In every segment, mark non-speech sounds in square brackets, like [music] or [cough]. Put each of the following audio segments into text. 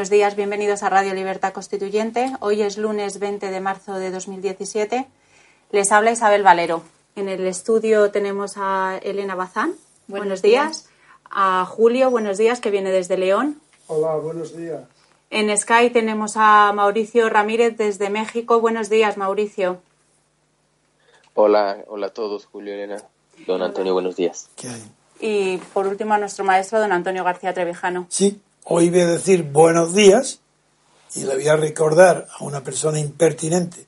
Buenos días, bienvenidos a Radio Libertad Constituyente. Hoy es lunes 20 de marzo de 2017. Les habla Isabel Valero. En el estudio tenemos a Elena Bazán. Buenos, días. A Julio, buenos días, que viene desde León. Hola, buenos días. En Sky tenemos a Mauricio Ramírez desde México. Buenos días, Mauricio. Hola, hola a todos, Julio, Elena. Don Antonio, buenos días. ¿Qué hay? Y por último a nuestro maestro, don Antonio García Trevijano. Sí, hoy voy a decir buenos días y le voy a recordar a una persona impertinente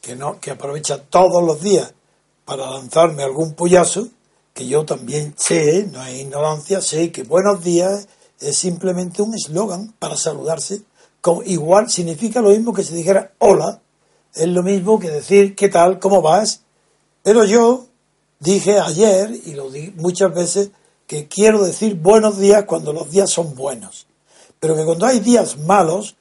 que no que aprovecha todos los días para lanzarme algún pollazo que yo también sé, no hay ignorancia, sé que buenos días es simplemente un eslogan para saludarse. Con, igual significa lo mismo que si dijera hola, es lo mismo que decir qué tal, cómo vas. Pero yo dije ayer, y lo di muchas veces, que quiero decir buenos días cuando los días son buenos. Pero que cuando hay días malos,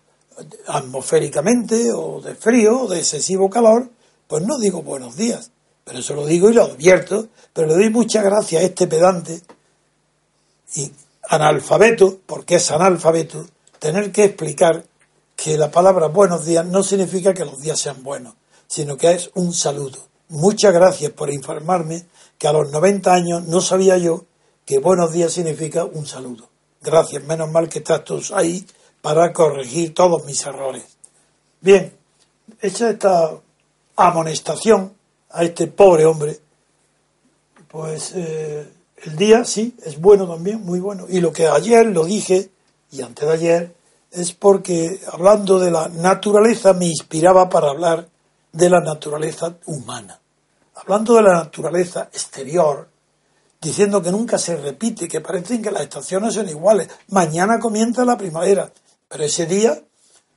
atmosféricamente, o de frío, o de excesivo calor, pues no digo buenos días. Pero eso lo digo y lo advierto, pero le doy muchas gracias a este pedante y analfabeto, porque es analfabeto, tener que explicar que la palabra buenos días no significa que los días sean buenos, sino que es un saludo. Muchas gracias por informarme que a los 90 años no sabía yo que buenos días significa un saludo. Gracias, menos mal que estás tú ahí para corregir todos mis errores. Bien, hecha esta amonestación a este pobre hombre, pues eh, el día sí es bueno también, muy bueno. Y lo que ayer lo dije, y antes de ayer, es porque hablando de la naturaleza me inspiraba para hablar de la naturaleza humana. Hablando de la naturaleza exterior, diciendo que nunca se repite, que parecen que las estaciones son iguales. Mañana comienza la primavera, pero ese día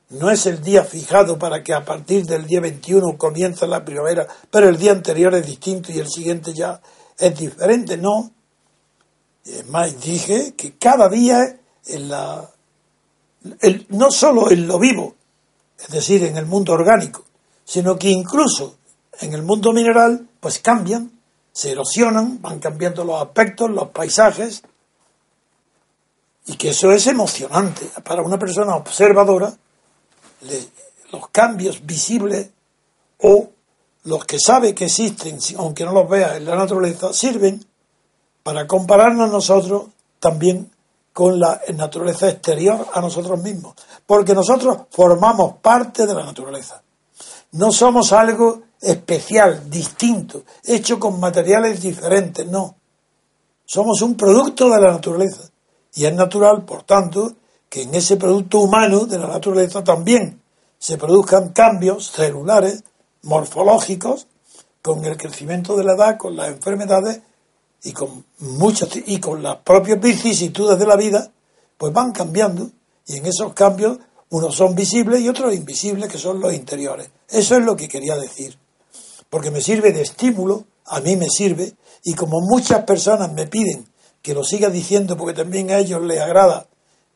no es el día fijado para que a partir del día 21 comience la primavera, pero el día anterior es distinto y el siguiente ya es diferente, no. Es más, dije que cada día en la, el- no solo en lo vivo, es decir, en el mundo orgánico, sino que incluso en el mundo mineral, pues cambian, se erosionan, van cambiando los aspectos, los paisajes, y que eso es emocionante para una persona observadora, los cambios visibles o los que sabe que existen, aunque no los vea en la naturaleza, sirven para compararnos nosotros también con la naturaleza exterior a nosotros mismos, porque nosotros formamos parte de la naturaleza. No somos algo especial, distinto, hecho con materiales diferentes, no. Somos un producto de la naturaleza. Y es natural, por tanto, que en ese producto humano de la naturaleza también se produzcan cambios celulares, morfológicos, con el crecimiento de la edad, con las enfermedades y con muchas y con las propias vicisitudes de la vida, pues van cambiando y en esos cambios unos son visibles y otros invisibles, que son los interiores. Eso es lo que quería decir, porque me sirve de estímulo, a mí me sirve, y como muchas personas me piden que lo siga diciendo porque también a ellos les agrada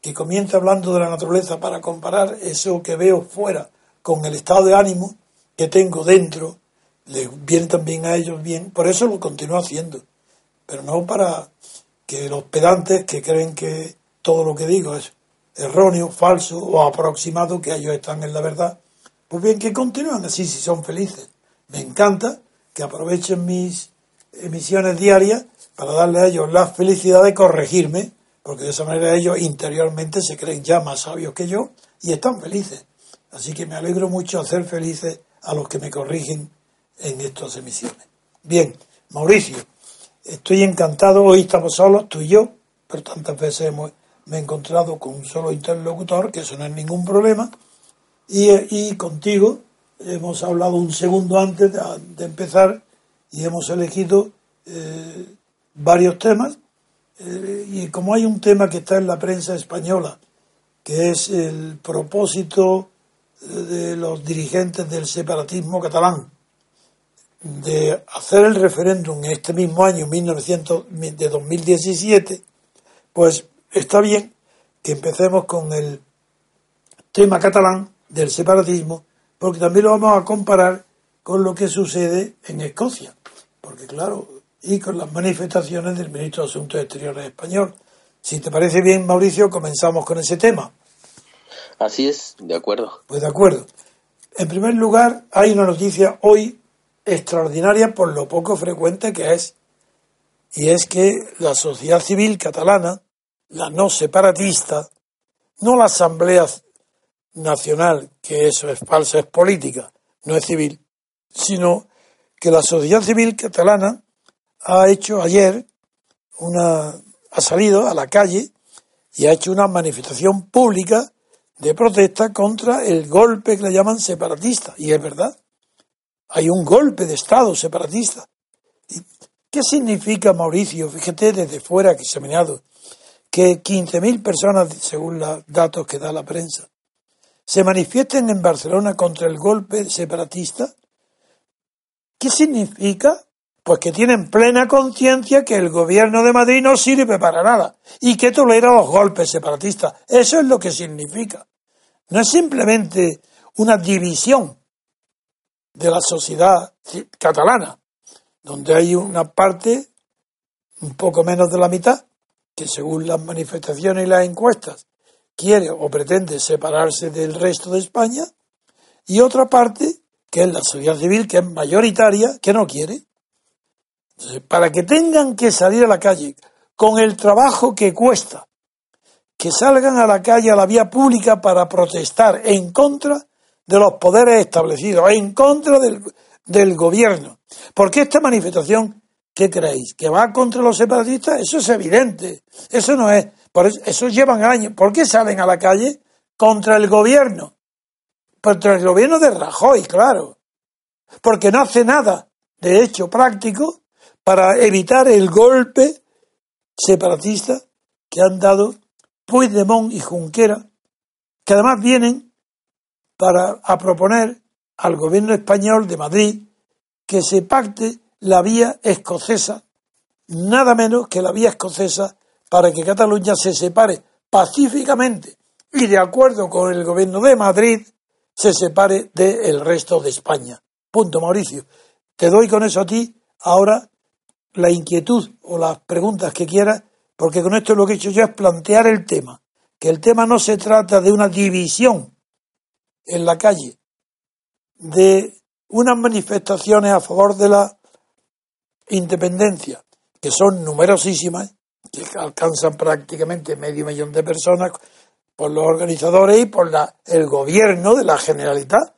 que comience hablando de la naturaleza para comparar eso que veo fuera con el estado de ánimo que tengo dentro, les viene también a ellos bien, por eso lo continúo haciendo, pero no para que los pedantes que creen que todo lo que digo es erróneo, falso o aproximado, que ellos están en la verdad, pues bien, que continúen así si son felices. Me encanta que aprovechen mis emisiones diarias para darle a ellos la felicidad de corregirme, porque de esa manera ellos interiormente se creen ya más sabios que yo y están felices. Así que me alegro mucho hacer felices a los que me corrigen en estas emisiones. Bien, Mauricio, estoy encantado, hoy estamos solos, tú y yo, pero tantas veces hemos me he encontrado con un solo interlocutor, que eso no es ningún problema, y, contigo hemos hablado un segundo antes de, empezar y hemos elegido eh, varios temas, eh, y como hay un tema que está en la prensa española, que es el propósito de los dirigentes del separatismo catalán de hacer el referéndum en este mismo año, 1900, de 2017, pues está bien que empecemos con el tema catalán del separatismo, porque también lo vamos a comparar con lo que sucede en Escocia, porque claro, y con las manifestaciones del ministro de Asuntos Exteriores español. Si te parece bien, Mauricio, comenzamos con ese tema. Así es, de acuerdo. Pues de acuerdo. En primer lugar, hay una noticia hoy extraordinaria por lo poco frecuente que es, y es que la sociedad civil catalana la no separatista, no la Asamblea Nacional, que eso es falsa, es política, no es civil, sino que la sociedad civil catalana ha hecho ayer una, ha salido a la calle y ha hecho una manifestación pública de protesta contra el golpe que le llaman separatista. Y es verdad, hay un golpe de Estado separatista. ¿Qué significa, Mauricio? Fíjate desde fuera que meneado que 15.000 personas, según los datos que da la prensa, se manifiesten en Barcelona contra el golpe separatista, ¿qué significa? Pues que tienen plena conciencia que el gobierno de Madrid no sirve para nada y que tolera los golpes separatistas. Eso es lo que significa. No es simplemente una división de la sociedad catalana, donde hay una parte, un poco menos de la mitad, que según las manifestaciones y las encuestas quiere o pretende separarse del resto de España, y otra parte, que es la sociedad civil, que es mayoritaria, que no quiere. para que tengan que salir a la calle con el trabajo que cuesta, que salgan a la calle, a la vía pública para protestar en contra de los poderes establecidos, en contra del, del gobierno. Porque esta manifestación ¿Qué creéis? ¿Que va contra los separatistas? Eso es evidente. Eso no es. Por eso, llevan años. ¿Por qué salen a la calle? Contra el gobierno. Contra el gobierno de Rajoy, claro. Porque no hace nada, de hecho práctico, para evitar el golpe separatista que han dado Puigdemont y Junquera, que además vienen para a proponer al gobierno español de Madrid que se pacte la vía escocesa, nada menos que la vía escocesa para que Cataluña se separe pacíficamente y de acuerdo con el gobierno de Madrid se separe del resto de España. Punto, Mauricio. Te doy con eso a ti ahora la inquietud o las preguntas que quieras, porque con esto lo que he hecho yo es plantear el tema, que el tema no se trata de una división en la calle, de unas manifestaciones a favor de la independencia, que son numerosísimas, que alcanzan prácticamente medio millón de personas por los organizadores y por la, el gobierno de la Generalitat.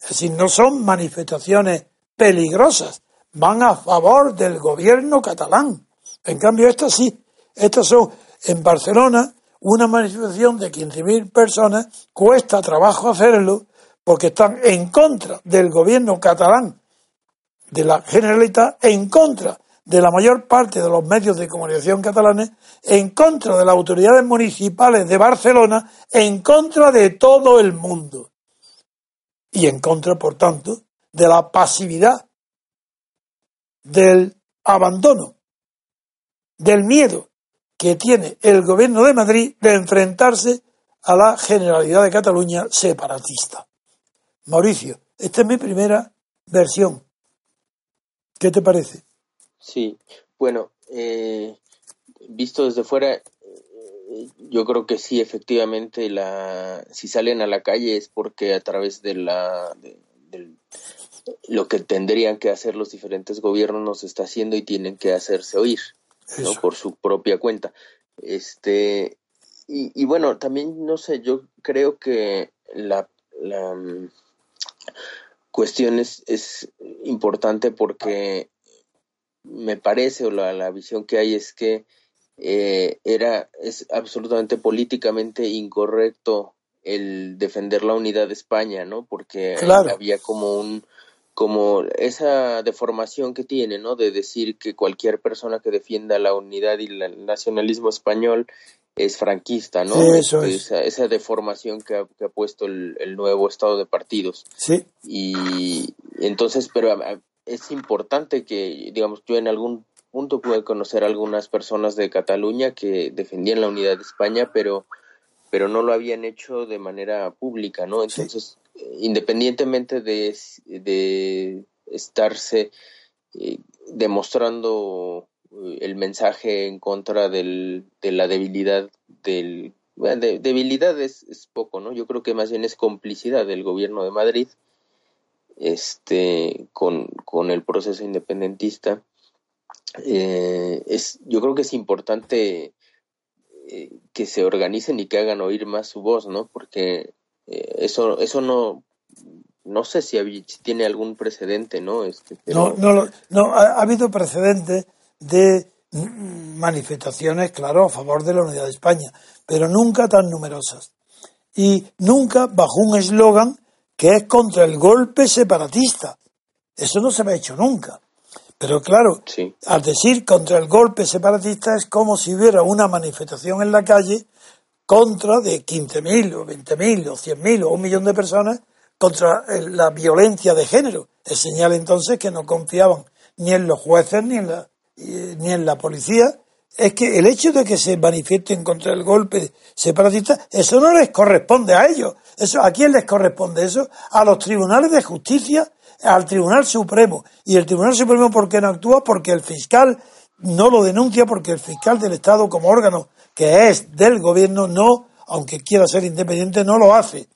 Es decir, no son manifestaciones peligrosas, van a favor del gobierno catalán. En cambio, estas sí, estas son en Barcelona una manifestación de 15.000 personas, cuesta trabajo hacerlo porque están en contra del gobierno catalán, de la Generalitat, en contra de la mayor parte de los medios de comunicación catalanes, en contra de las autoridades municipales de Barcelona, en contra de todo el mundo. Y en contra, por tanto, de la pasividad, del abandono, del miedo que tiene el gobierno de Madrid de enfrentarse a la Generalidad de Cataluña separatista. Mauricio, esta es mi primera versión. ¿Qué te parece? Sí, bueno, eh, visto desde fuera, eh, yo creo que sí, efectivamente, la, si salen a la calle es porque a través de la, lo que tendrían que hacer los diferentes gobiernos nos está haciendo y tienen que hacerse oír. ¿no? por su propia cuenta. Este, y, bueno, también, no sé, yo creo que la, la mm, cuestión es, es, importante porque me parece, o la, la visión que hay es que eh, era, es absolutamente políticamente incorrecto el defender la unidad de España, ¿no? Porque había como un, como esa deformación que tiene, ¿no? De decir que cualquier persona que defienda la unidad y el nacionalismo español es franquista, ¿no? eso esa, esa, deformación que ha, puesto el, nuevo estado de partidos. Sí. Y entonces, pero es importante que, digamos, yo en algún punto pude conocer a algunas personas de Cataluña que defendían la unidad de España, pero pero no lo habían hecho de manera pública, ¿no? Entonces, independientemente de, de estarse eh, demostrando eh, el mensaje en contra del, de la debilidad del debilidad es, es, poco, ¿no? Yo creo que más bien es complicidad del gobierno de Madrid este con, con el proceso independentista. Eh, es, yo creo que es importante que se organicen y que hagan oír más su voz, ¿no? Porque eh, eso eso no no sé si, tiene algún precedente, ¿no? Este, No, no, no ha, habido precedentes de manifestaciones, claro, a favor de la unidad de España, pero nunca tan numerosas. Y nunca bajo un eslogan que es contra el golpe separatista. Eso no se me ha hecho nunca. Pero claro, al decir contra el golpe separatista es como si hubiera una manifestación en la calle contra de 15.000 o 20.000 o 100.000 o un millón de personas contra la violencia de género. Es señal entonces que no confiaban ni en los jueces ni en la, ni en la policía. Es que el hecho de que se manifiesten contra el golpe separatista, eso no les corresponde a ellos. Eso, ¿A quién les corresponde eso? A los tribunales de justicia, al Tribunal Supremo. Y el Tribunal Supremo, ¿por qué no actúa? Porque el fiscal no lo denuncia, porque el fiscal del Estado como órgano que es del gobierno, no, aunque quiera ser independiente, no lo hace.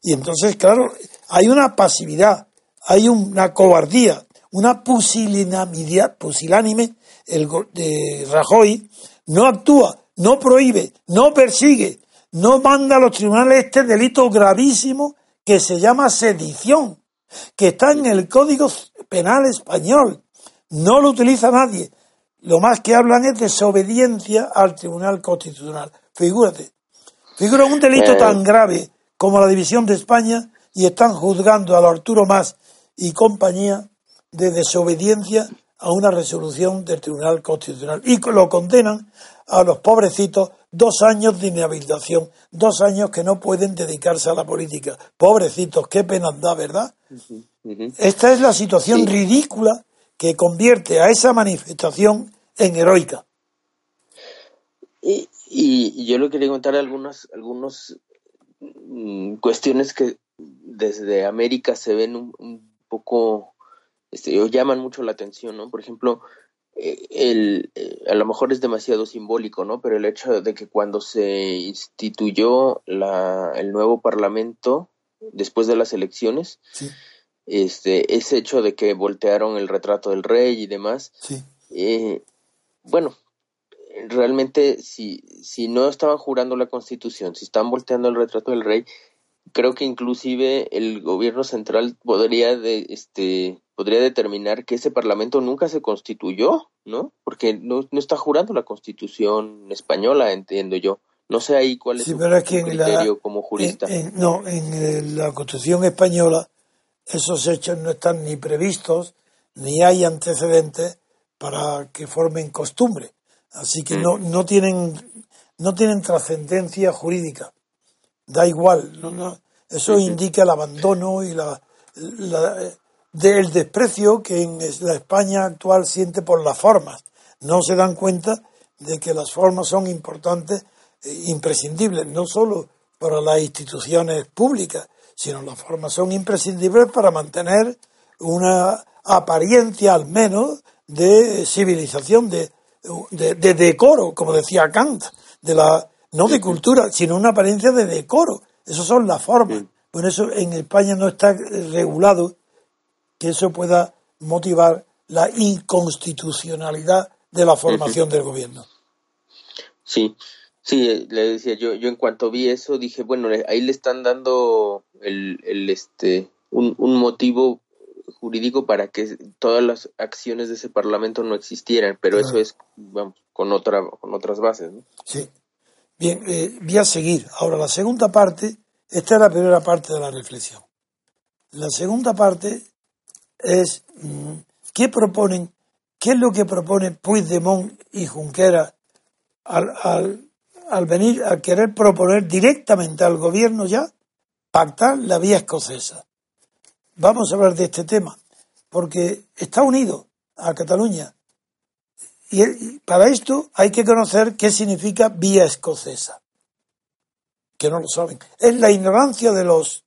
Y entonces, claro, hay una pasividad, hay una cobardía, una pusilanimidad, pusilánime, el de Rajoy no actúa, no prohíbe, no persigue, no manda a los tribunales este delito gravísimo que se llama sedición, que está en el Código Penal español. No lo utiliza nadie. Lo más que hablan es desobediencia al Tribunal Constitucional. Figúrate. Figura un delito tan grave como la división de España y están juzgando a Arturo Más y compañía de desobediencia a una resolución del Tribunal Constitucional y lo condenan a los pobrecitos dos años de inhabilitación, dos años que no pueden dedicarse a la política. Pobrecitos, qué pena da, ¿verdad? Esta es la situación ridícula que convierte a esa manifestación en heroica. Y, y yo le quería contar algunas algunos, mm, cuestiones que desde América se ven un, poco, este, llaman mucho la atención, ¿no? Por ejemplo, eh, el, eh, a lo mejor es demasiado simbólico, ¿no? Pero el hecho de que cuando se instituyó la, el nuevo Parlamento después de las elecciones, este, ese hecho de que voltearon el retrato del rey y demás, eh, bueno, realmente si, si no estaban jurando la constitución, si están volteando el retrato del rey, creo que inclusive el gobierno central podría de, este podría determinar que ese Parlamento nunca se constituyó, ¿no? Porque no, no está jurando la Constitución española, entiendo yo. No sé ahí cuál es Sí, su, pero es su que en criterio la, como jurista. en- en- no, en eh, la Constitución española esos hechos no están ni previstos ni hay antecedentes para que formen costumbre. Así que Mm. no, no tienen no tienen trascendencia jurídica. Da igual. no- no. Eso Ujú. indica el abandono y la, la- eh, del desprecio que en la España actual siente por las formas. No se dan cuenta de que las formas son importantes, e imprescindibles, no solo para las instituciones públicas, sino las formas son imprescindibles para mantener una apariencia al menos de civilización, de, de, de decoro, como decía Kant, de la no de cultura, sino una apariencia de decoro. Esas son las formas. Por eso en España no está regulado que eso pueda motivar la inconstitucionalidad de la formación del gobierno. Sí, sí, le decía yo, yo en cuanto vi eso dije, bueno, ahí le están dando el, el este, un, un motivo jurídico para que todas las acciones de ese parlamento no existieran, pero eso es, vamos, con otra, con otras bases, ¿no? Sí. Bien, eh, voy a seguir. Ahora, la segunda parte, esta es la primera parte de la reflexión. La segunda parte es, mm, ¿qué proponen? ¿Qué es lo que propone Puigdemont y Junqueras al, al, al venir a querer proponer directamente al gobierno ya pactar la vía escocesa? Vamos a hablar de este tema, porque está unido a Cataluña. Y para esto hay que conocer qué significa vía escocesa, que no lo saben. Es la ignorancia de los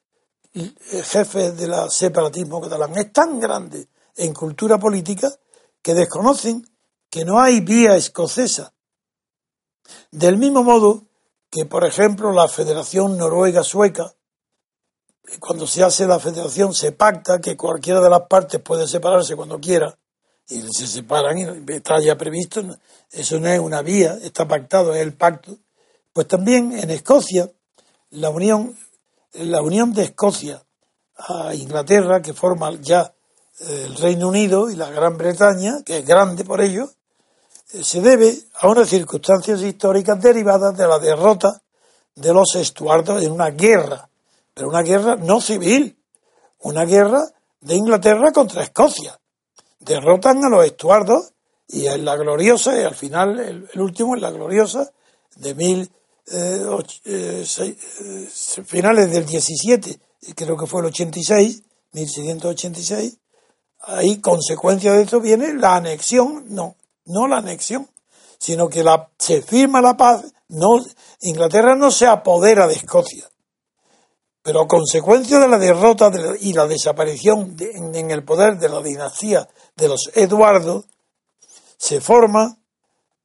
jefes del separatismo catalán. Es tan grande en cultura política que desconocen que no hay vía escocesa. Del mismo modo que, por ejemplo, la Federación Noruega-Sueca, cuando se hace la federación se pacta que cualquiera de las partes puede separarse cuando quiera y se separan y está ya previsto, eso no es una vía, está pactado, es el pacto. Pues también en Escocia, la unión, la unión de Escocia a Inglaterra, que forma ya eh, el Reino Unido y la Gran Bretaña, que es grande por ello, eh, se debe a unas circunstancias históricas derivadas de la derrota de los estuardos en una guerra, pero una guerra no civil, una guerra de Inglaterra contra Escocia. Derrotan a los estuardos y en la gloriosa, y al final el, el último en la gloriosa de mil eh, eh, eh, finales del 17, creo que fue el 86, 1686, ahí consecuencia de esto viene la anexión, no, no la anexión, sino que la, se firma la paz, no, Inglaterra no se apodera de Escocia, pero a consecuencia de la derrota y la desaparición de- en, en el poder de la dinastía de los Eduardo, se forma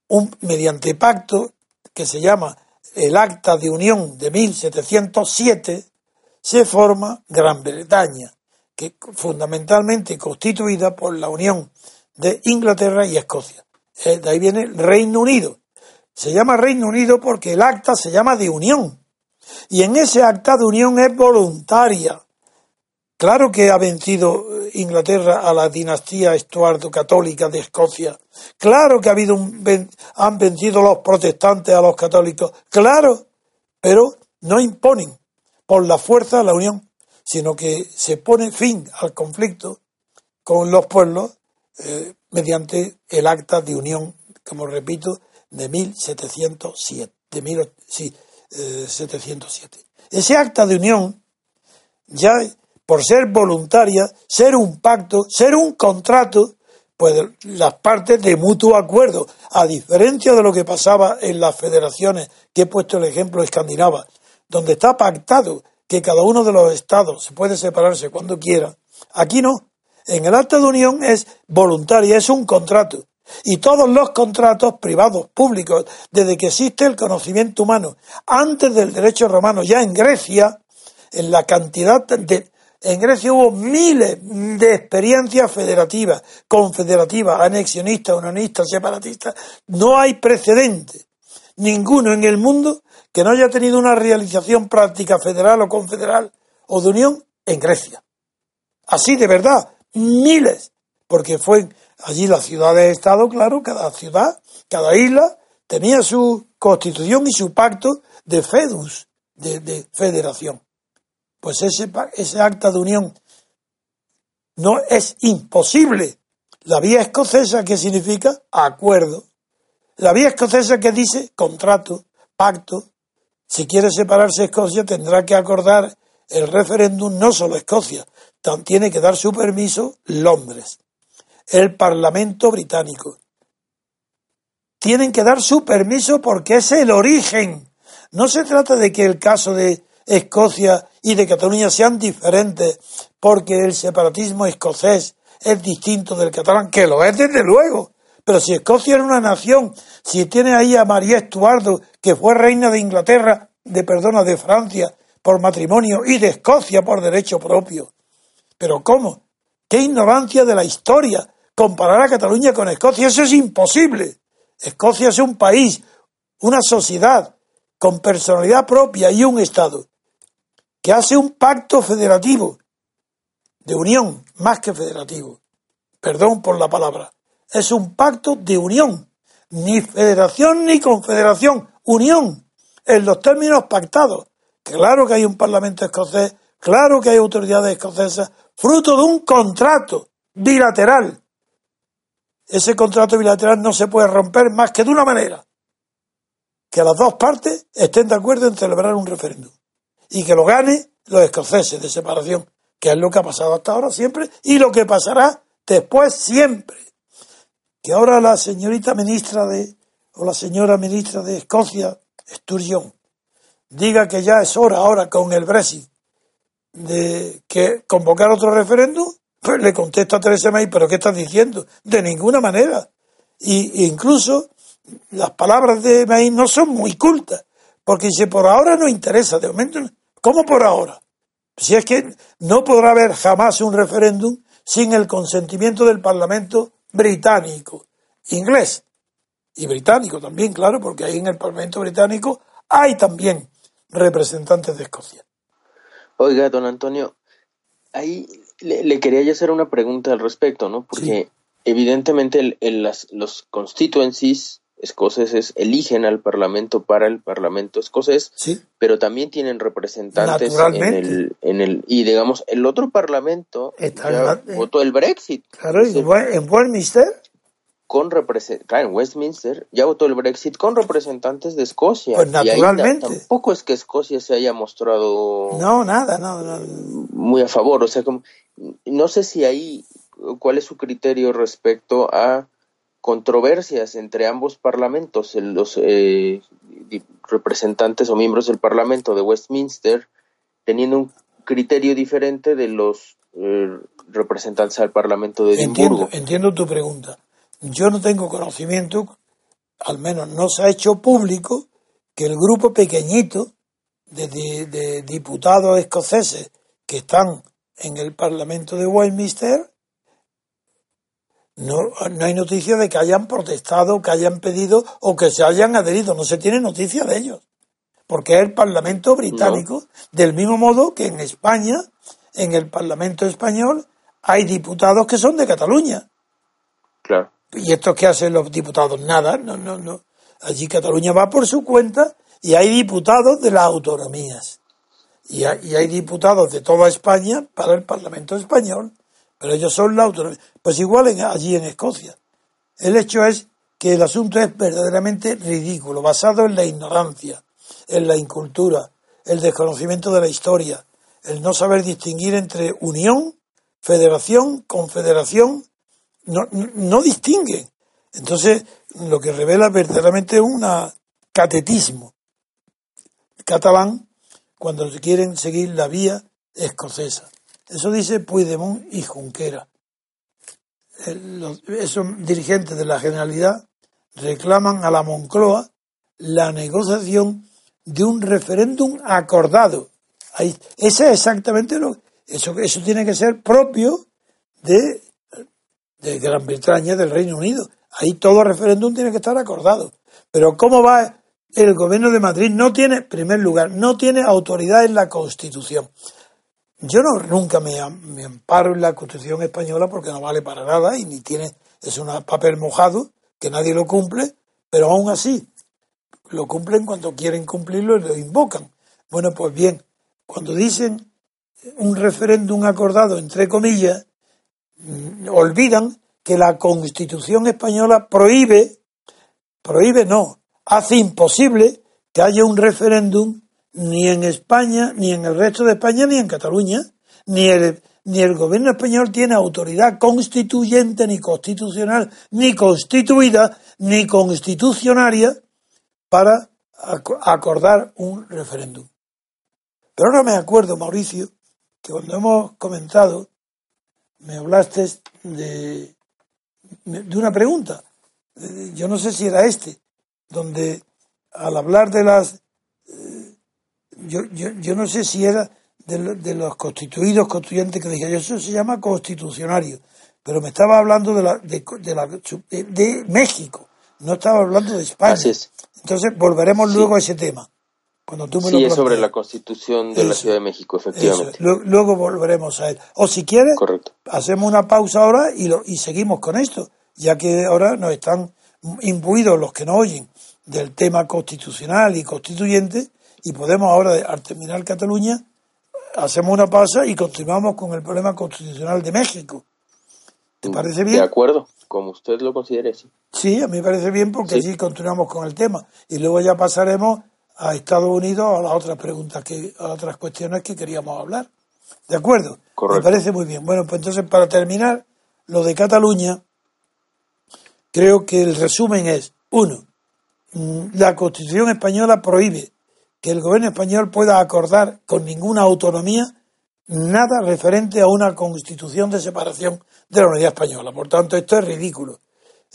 un, mediante pacto que se llama el Acta de Unión de 1707, se forma Gran Bretaña, que fundamentalmente constituida por la unión de Inglaterra y Escocia. Eh, De ahí viene el Reino Unido. Se llama Reino Unido porque el acta se llama de unión. Y en ese acta de unión es voluntaria. Claro que ha vencido eh, Inglaterra a la dinastía estuardo católica de Escocia. Claro que ha habido un han vencido los protestantes a los católicos. Claro, pero no imponen por la fuerza la unión, sino que se pone fin al conflicto con los pueblos eh, mediante el acta de unión, como repito, de 1707. De mil, sí, eh, 707. Ese acta de unión ya por ser voluntaria, ser un pacto, ser un contrato, pues las partes de mutuo acuerdo, a diferencia de lo que pasaba en las federaciones, que he puesto el ejemplo escandinava, donde está pactado que cada uno de los estados se puede separarse cuando quiera, aquí no. En el acta de unión es voluntaria, es un contrato. Y todos los contratos privados, públicos, desde que existe el conocimiento humano, antes del derecho romano, ya en Grecia, en la cantidad de... En Grecia hubo miles de experiencias federativas, confederativas, anexionistas, unionistas, separatistas. No hay precedente, ninguno en el mundo que no haya tenido una realización práctica federal o confederal o de unión en Grecia. Así de verdad, miles, porque fue allí las ciudades-estado, claro, cada ciudad, cada isla tenía su constitución y su pacto de fedus, de, federación. Pues ese, ese acta de unión no es imposible. La vía escocesa, ¿qué significa? Acuerdo. La vía escocesa que dice contrato, pacto. Si quiere separarse Escocia tendrá que acordar el referéndum no solo Escocia, tiene que dar su permiso Londres, el Parlamento británico. Tienen que dar su permiso porque es el origen. No se trata de que el caso de Escocia y de Cataluña sean diferentes porque el separatismo escocés es distinto del catalán, que lo es desde luego. Pero si Escocia era una nación, si tiene ahí a María Estuardo, que fue reina de Inglaterra, de perdona, de Francia por matrimonio y de Escocia por derecho propio. Pero ¿cómo? ¿Qué ignorancia de la historia? Comparar a Cataluña con Escocia, eso es imposible. Escocia es un país, una sociedad con personalidad propia y un Estado que hace un pacto federativo de unión, más que federativo. Perdón por la palabra. Es un pacto de unión. Ni federación ni confederación. Unión. En los términos pactados. Claro que hay un parlamento escocés, claro que hay autoridades escocesas, fruto de un contrato bilateral. Ese contrato bilateral no se puede romper más que de una manera. Que las dos partes estén de acuerdo en celebrar un referéndum. Y que lo gane los escoceses de separación que es lo que ha pasado hasta ahora siempre y lo que pasará después siempre. Que ahora la señorita ministra de, o la señora ministra de Escocia, Sturgeon, diga que ya es hora ahora con el Brexit de convocar otro referéndum, pues le contesta a Teresa May, pero ¿qué estás diciendo? De ninguna manera. Y incluso las palabras de May no son muy cultas, porque si por ahora no interesa, de momento, ¿cómo por ahora? Si es que no podrá haber jamás un referéndum sin el consentimiento del Parlamento británico, inglés y británico también, claro, porque ahí en el Parlamento británico hay también representantes de Escocia. Oiga, don Antonio, ahí le, quería yo hacer una pregunta al respecto, ¿no? Porque evidentemente los constituencies escoceses eligen al Parlamento para el Parlamento escocés, pero también tienen representantes en el, en el y digamos el otro Parlamento votó el Brexit. Claro, en Westminster con claro, en Westminster ya votó el Brexit con representantes de Escocia. Pues naturalmente. tampoco es que Escocia se haya mostrado no nada, no, no. muy a favor, o sea, como no sé si ahí cuál es su criterio respecto a controversias entre ambos parlamentos, los eh, representantes o miembros del Parlamento de Westminster, teniendo un criterio diferente de los eh, representantes al Parlamento de Edimburgo. Entiendo, entiendo tu pregunta. Yo no tengo conocimiento, al menos no se ha hecho público, que el grupo pequeñito de diputados escoceses que están en el Parlamento de Westminster no, no hay noticia de que hayan protestado, que hayan pedido o que se hayan adherido. No se tiene noticia de ellos. Porque es el Parlamento británico, del mismo modo que en España, en el Parlamento español, hay diputados que son de Cataluña. Claro. ¿Y estos qué hacen los diputados? Nada, no, no, no. Allí Cataluña va por su cuenta y hay diputados de las autonomías. Y hay, y hay diputados de toda España para el Parlamento español. Pero ellos son la autonomía. Pues igual allí en Escocia. El hecho es que el asunto es verdaderamente ridículo, basado en la ignorancia, en la incultura, el desconocimiento de la historia, el no saber distinguir entre unión, federación, confederación, no, no distinguen. Entonces, lo que revela verdaderamente un catetismo catalán cuando quieren seguir la vía escocesa. Eso dice Puigdemont y Junquera. esos dirigentes de la Generalidad reclaman a la Moncloa la negociación de un referéndum acordado. Ahí, ese es exactamente lo eso, eso tiene que ser propio de, de Gran Bretaña, del Reino Unido. Ahí todo referéndum tiene que estar acordado. Pero ¿cómo va el gobierno de Madrid? No tiene, en primer lugar, no tiene autoridad en la Constitución. Yo no nunca me, me, amparo en la Constitución española porque no vale para nada y ni tiene, es un papel mojado que nadie lo cumple, pero aún así lo cumplen cuando quieren cumplirlo y lo invocan. Bueno, pues bien, cuando dicen un referéndum acordado, entre comillas, mm, olvidan que la Constitución española prohíbe, prohíbe no, hace imposible que haya un referéndum ni en España, ni en el resto de España, ni en Cataluña, ni el, ni el gobierno español tiene autoridad constituyente, ni constitucional, ni constituida, ni constitucionaria para acordar un referéndum. Pero ahora me acuerdo, Mauricio, que cuando hemos comentado, me hablaste de, de una pregunta. Yo no sé si era este, donde al hablar de las yo, yo, yo no sé si era de, los constituidos constituyentes que dije eso se llama constitucionario, pero me estaba hablando de, la, de, la, de, México, no estaba hablando de España. Entonces volveremos luego a ese tema. Cuando tú me sí, es sobre la constitución de la Ciudad de México, efectivamente. Luego volveremos a él. O si quieres, hacemos una pausa ahora y, lo, y seguimos con esto, ya que ahora nos están imbuidos los que no oyen del tema constitucional y constituyente y podemos ahora, al terminar Cataluña, hacemos una pausa y continuamos con el problema constitucional de México. ¿Te parece bien? De acuerdo, como usted lo considere, sí. Sí, a mí me parece bien porque así continuamos con el tema. Y luego ya pasaremos a Estados Unidos a las otras preguntas, que, a otras cuestiones que queríamos hablar. ¿De acuerdo? Me parece muy bien. Bueno, pues entonces para terminar, lo de Cataluña, creo que el resumen es, uno, mm, la Constitución española prohíbe que el gobierno español pueda acordar con ninguna autonomía nada referente a una constitución de separación de la unidad española. Por tanto, esto es ridículo.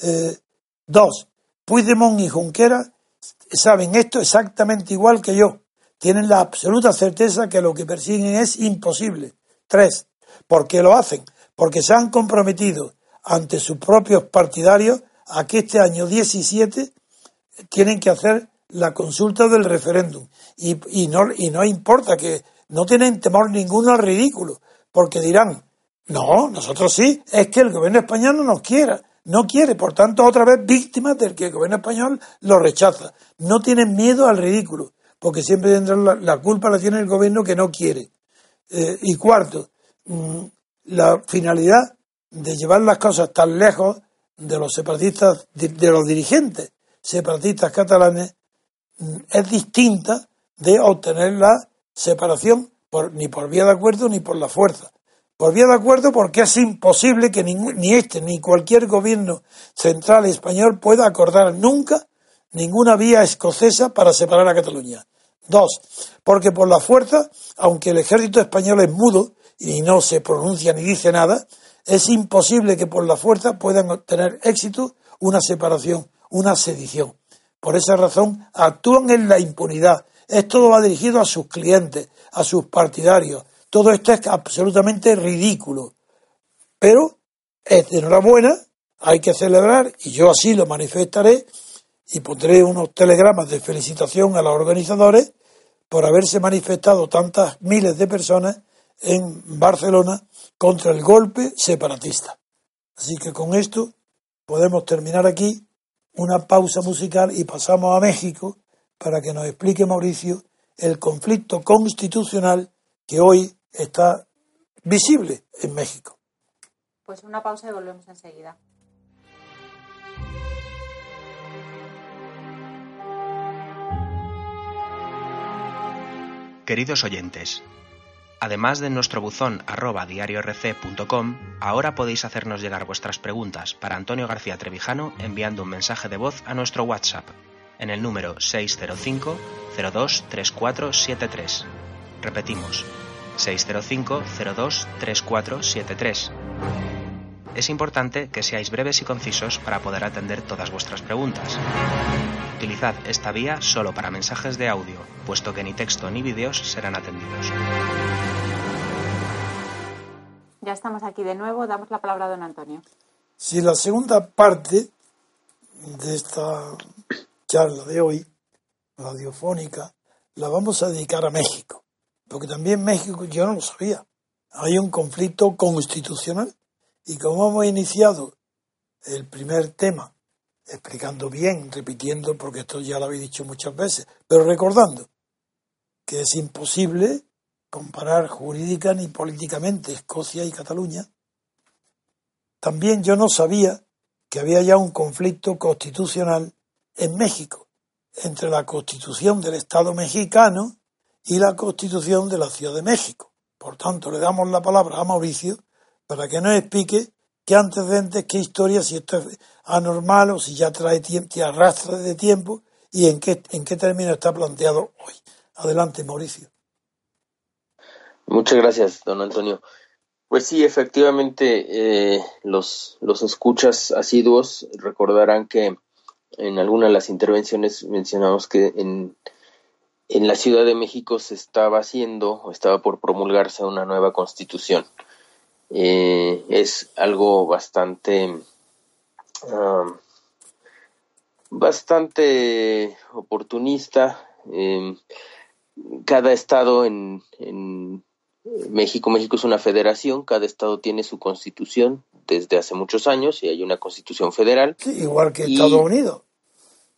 Eh, dos, Puigdemont y Junquera saben esto exactamente igual que yo. Tienen la absoluta certeza que lo que persiguen es imposible. Tres, ¿por qué lo hacen? Porque se han comprometido ante sus propios partidarios a que este año 17 tienen que hacer la consulta del referéndum. Y, y, no, y no importa que no tienen temor ninguno al ridículo, porque dirán, no, nosotros sí, es que el gobierno español no nos quiera, no quiere, por tanto, otra vez víctimas del que el gobierno español lo rechaza. No tienen miedo al ridículo, porque siempre tendrán la, culpa la tiene el gobierno que no quiere. Eh, y cuarto, mm, la finalidad de llevar las cosas tan lejos de los separatistas, de los dirigentes separatistas catalanes, es distinta de obtener la separación por, ni por vía de acuerdo ni por la fuerza. Por vía de acuerdo porque es imposible que ni este ni cualquier gobierno central español pueda acordar nunca ninguna vía escocesa para separar a Cataluña. Dos, porque por la fuerza, aunque el ejército español es mudo y no se pronuncia ni dice nada, es imposible que por la fuerza puedan obtener éxito una separación, una sedición. Por esa razón actúan en la impunidad. Esto va dirigido a sus clientes, a sus partidarios. Todo esto es absolutamente ridículo. Pero es de enhorabuena, hay que celebrar, y yo así lo manifestaré, y pondré unos telegramas de felicitación a los organizadores por haberse manifestado tantas miles de personas en Barcelona contra el golpe separatista. Así que con esto podemos terminar aquí una pausa musical y pasamos a México para que nos explique Mauricio el conflicto constitucional que hoy está visible en México. Pues una pausa y volvemos enseguida. Queridos oyentes, Además de nuestro buzón arroba diariorc.com, ahora podéis hacernos llegar vuestras preguntas para Antonio García Trevijano enviando un mensaje de voz a nuestro WhatsApp en el número 605 02 3473. Repetimos, 605 02 3473. Es importante que seáis breves y concisos para poder atender todas vuestras preguntas. Utilizad esta vía solo para mensajes de audio, puesto que ni texto ni vídeos serán atendidos. Ya estamos aquí de nuevo. Damos la palabra a don Antonio. Si la segunda parte de esta charla de hoy, radiofónica, la vamos a dedicar a México. Porque también México, yo no lo sabía, hay un conflicto constitucional. Y como hemos iniciado el primer tema, explicando bien, repitiendo, porque esto ya lo habéis dicho muchas veces, pero recordando que es imposible comparar jurídica ni políticamente Escocia y Cataluña, también yo no sabía que había ya un conflicto constitucional en México entre la constitución del Estado mexicano y la constitución de la Ciudad de México. Por tanto, le damos la palabra a Mauricio para que nos explique qué antecedentes, qué historia, si esto es anormal o si ya trae tiempo, arrastra de tiempo y en qué, en qué término está planteado hoy. Adelante, Mauricio. Muchas gracias, don Antonio. Pues sí, efectivamente, eh, los, los escuchas asiduos recordarán que en alguna de las intervenciones mencionamos que en, en la Ciudad de México se estaba haciendo o estaba por promulgarse una nueva constitución. Eh, es algo bastante bastante oportunista. Eh, cada estado en, en México, México es una federación, cada estado tiene su constitución desde hace muchos años y hay una constitución federal. igual que Estados Unidos.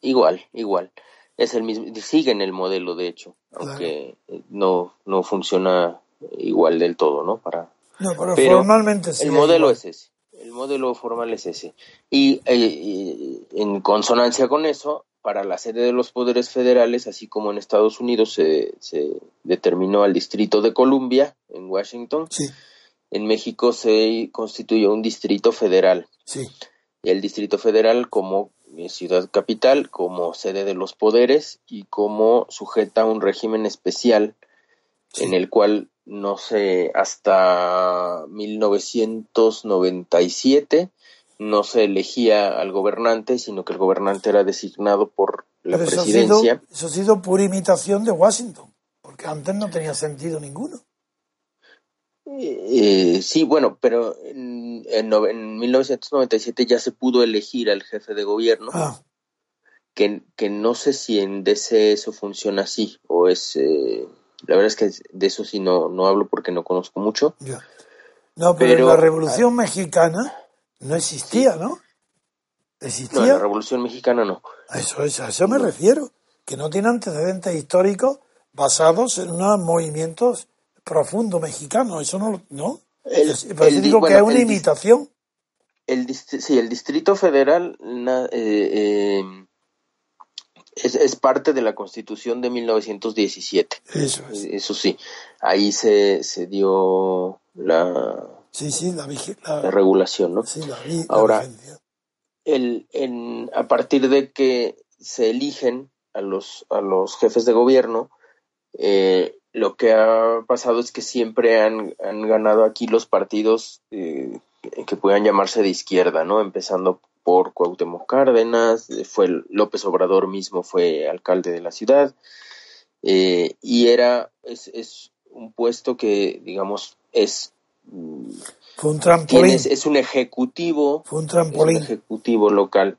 Igual, igual. Es el mismo, siguen el modelo de hecho, aunque no, no funciona igual del todo, ¿no? Para, no, pero, formalmente sí. El modelo es ese, el modelo formal es ese. y eh, en consonancia con eso, para la sede de los poderes federales, así como en Estados Unidos se, se determinó al Distrito de Columbia, en Washington, en México se constituyó un distrito federal. Sí. El Distrito Federal como ciudad capital, como sede de los poderes y como sujeta a un régimen especial en el cual no sé, hasta 1997 no se elegía al gobernante, sino que el gobernante era designado por la presidencia. Eso ha, sido, pura imitación de Washington, porque antes no tenía sentido ninguno. Eh, sí, bueno, pero en, en, 1997 ya se pudo elegir al jefe de gobierno, ah. que, que, no sé si en DC eso funciona así, o es... Eh, la verdad es que de eso sí no, no hablo porque no conozco mucho. No, pero, en la Revolución Mexicana no existía, ¿no? ¿Existía? No, en la Revolución Mexicana no. A eso, a eso me refiero, que no tiene antecedentes históricos basados en unos movimientos profundos mexicanos. Eso no, ¿no? El, digo que es una imitación. El, sí, el Distrito Federal eh, eh, es, es, parte de la Constitución de 1917. Eso es. Eso sí, ahí se, se dio la Sí, sí, la, la, regulación, ¿no? Sí, la, Ahora, el, en, a partir de que se eligen a los, a los jefes de gobierno, eh, lo que ha pasado es que siempre han, han ganado aquí los partidos eh, que puedan llamarse de izquierda, ¿no? Empezando por Cuauhtémoc Cárdenas, fue López Obrador mismo fue alcalde de la ciudad, eh, y era, es, es un puesto que, digamos, es fue un trampolín. Es, un ejecutivo. Fue un trampolín. ejecutivo local.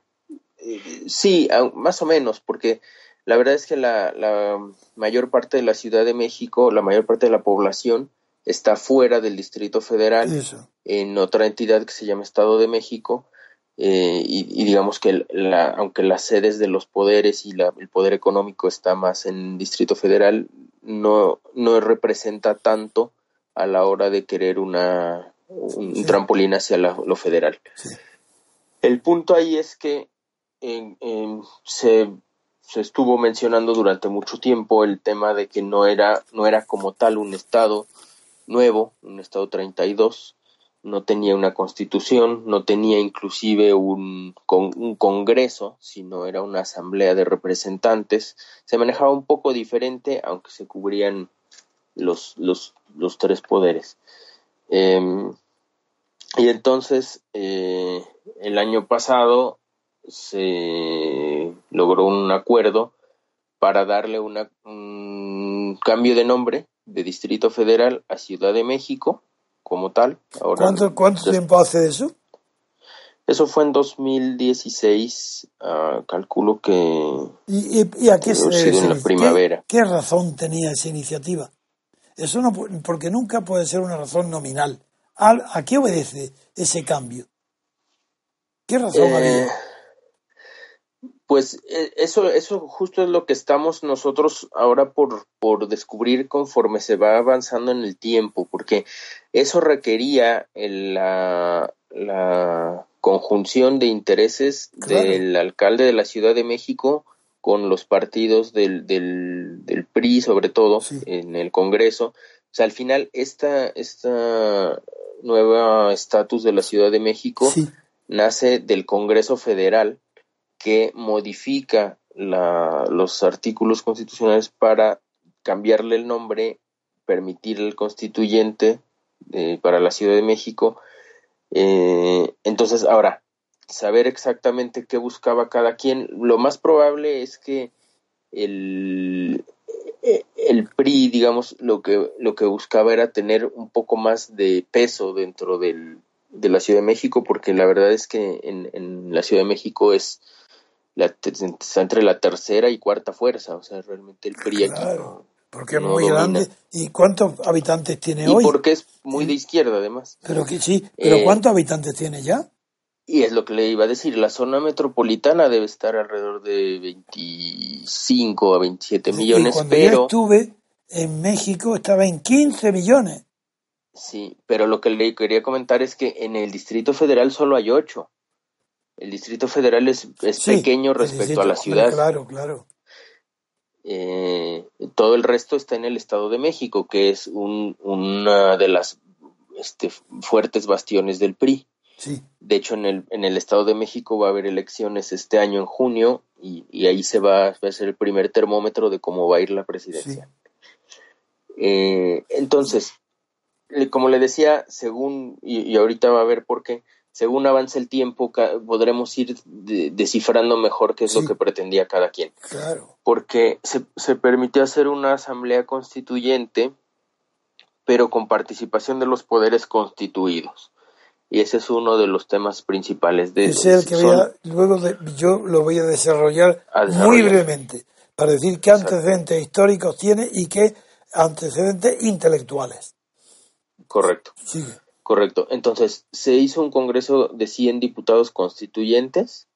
Eh, sí, más o menos, porque la verdad es que la, la, mayor parte de la Ciudad de México, la mayor parte de la población, está fuera del Distrito Federal, en otra entidad que se llama Estado de México, eh, y, digamos que la, aunque las sedes de los poderes y la, el poder económico está más en Distrito Federal, no, no representa tanto a la hora de querer una, un, trampolín hacia lo federal. El punto ahí es que se, se, estuvo mencionando durante mucho tiempo el tema de que no era, no era como tal un Estado nuevo, un Estado 32, no tenía una constitución, no tenía inclusive un, un, congreso, sino era una asamblea de representantes. Se manejaba un poco diferente, aunque se cubrían los, los, los tres poderes. Em, y entonces, eh, el año pasado se logró un acuerdo para darle un cambio de nombre de Distrito Federal a Ciudad de México como tal. ¿Cuánto, cuánto tiempo hace eso? Eso fue en 2016, ah, calculo que... ¿Y, y, a qué se debe? En la primavera. ¿Qué razón tenía esa iniciativa? Eso no, porque nunca puede ser una razón nominal. ¿A, qué obedece ese cambio? ¿Qué razón eh, había? Pues eh, eso, eso justo es lo que estamos nosotros ahora por, por descubrir conforme se va avanzando en el tiempo, porque eso requería la, la conjunción de intereses del alcalde de la Ciudad de México con los partidos del, del, del PRI, sobre todo en el Congreso. O sea, al final, esta, esta nueva estatus de la Ciudad de México nace del Congreso Federal que modifica los artículos constitucionales para cambiarle el nombre, permitir el constituyente eh, para la Ciudad de México. Eh, entonces, ahora, saber exactamente qué buscaba cada quien, lo más probable es que el, el PRI, digamos, lo que, lo que buscaba era tener un poco más de peso dentro del, de la Ciudad de México, porque la verdad es que en la Ciudad de México es está entre la tercera y cuarta fuerza, o sea, realmente el PRI claro, porque es muy grande. ¿Y cuántos habitantes tiene hoy? Y porque es muy de izquierda, además. Pero que sí, pero eh, ¿cuántos habitantes tiene ya? Y es lo que le iba a decir, la zona metropolitana debe estar alrededor de 25 a 27 millones, cuando pero... yo estuve en México estaba en 15 millones. Sí, pero lo que le quería comentar es que en el Distrito Federal solo hay 8. El Distrito Federal es, pequeño respecto a la ciudad. Claro, claro. Eh, todo el resto está en el Estado de México, que es una de las este, fuertes bastiones del PRI. Sí. De hecho, en el, en el Estado de México va a haber elecciones este año en junio y, ahí se va, a ser el primer termómetro de cómo va a ir la presidencia. Eh, entonces, como le decía, según, y, ahorita va a ver por qué, según avance el tiempo, podremos ir descifrando mejor qué es lo que pretendía cada quien. Claro. Porque se, se, permitió hacer una asamblea constituyente, pero con participación de los poderes constituidos. Y ese es uno de los temas principales de... Es el que luego yo lo voy a desarrollar, muy brevemente, para decir qué antecedentes históricos tiene y qué antecedentes intelectuales. Correcto. Sigue. Correcto. Entonces, se hizo un congreso de 100 diputados constituyentes,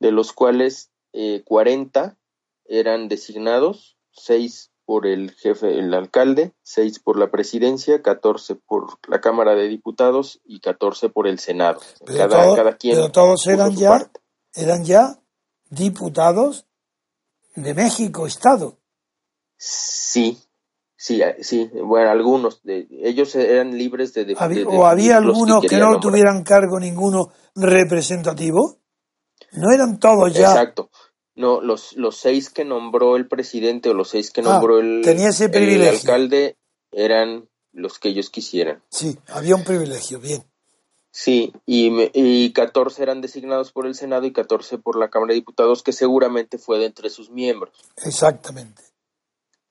de los cuales eh, 40 eran designados, 6 por el jefe, el alcalde, 6 por la presidencia, 14 por la Cámara de Diputados y 14 por el Senado. Pero, cada, quien pero todos eran ya, eran ya diputados de México, Estado. Sí, Sí, eh, sí, bueno, algunos de ellos eran libres de... ¿O había algunos que, no tuvieran cargo ninguno representativo? ¿No eran todos ya? Exacto. No, los, los seis que nombró el presidente o los seis que ah, nombró el, tenía ese privilegio. el alcalde eran los que ellos quisieran. Sí, había un privilegio, bien. Sí, y, y 14 eran designados por el Senado y 14 por la Cámara de Diputados, que seguramente fue de entre sus miembros. Exactamente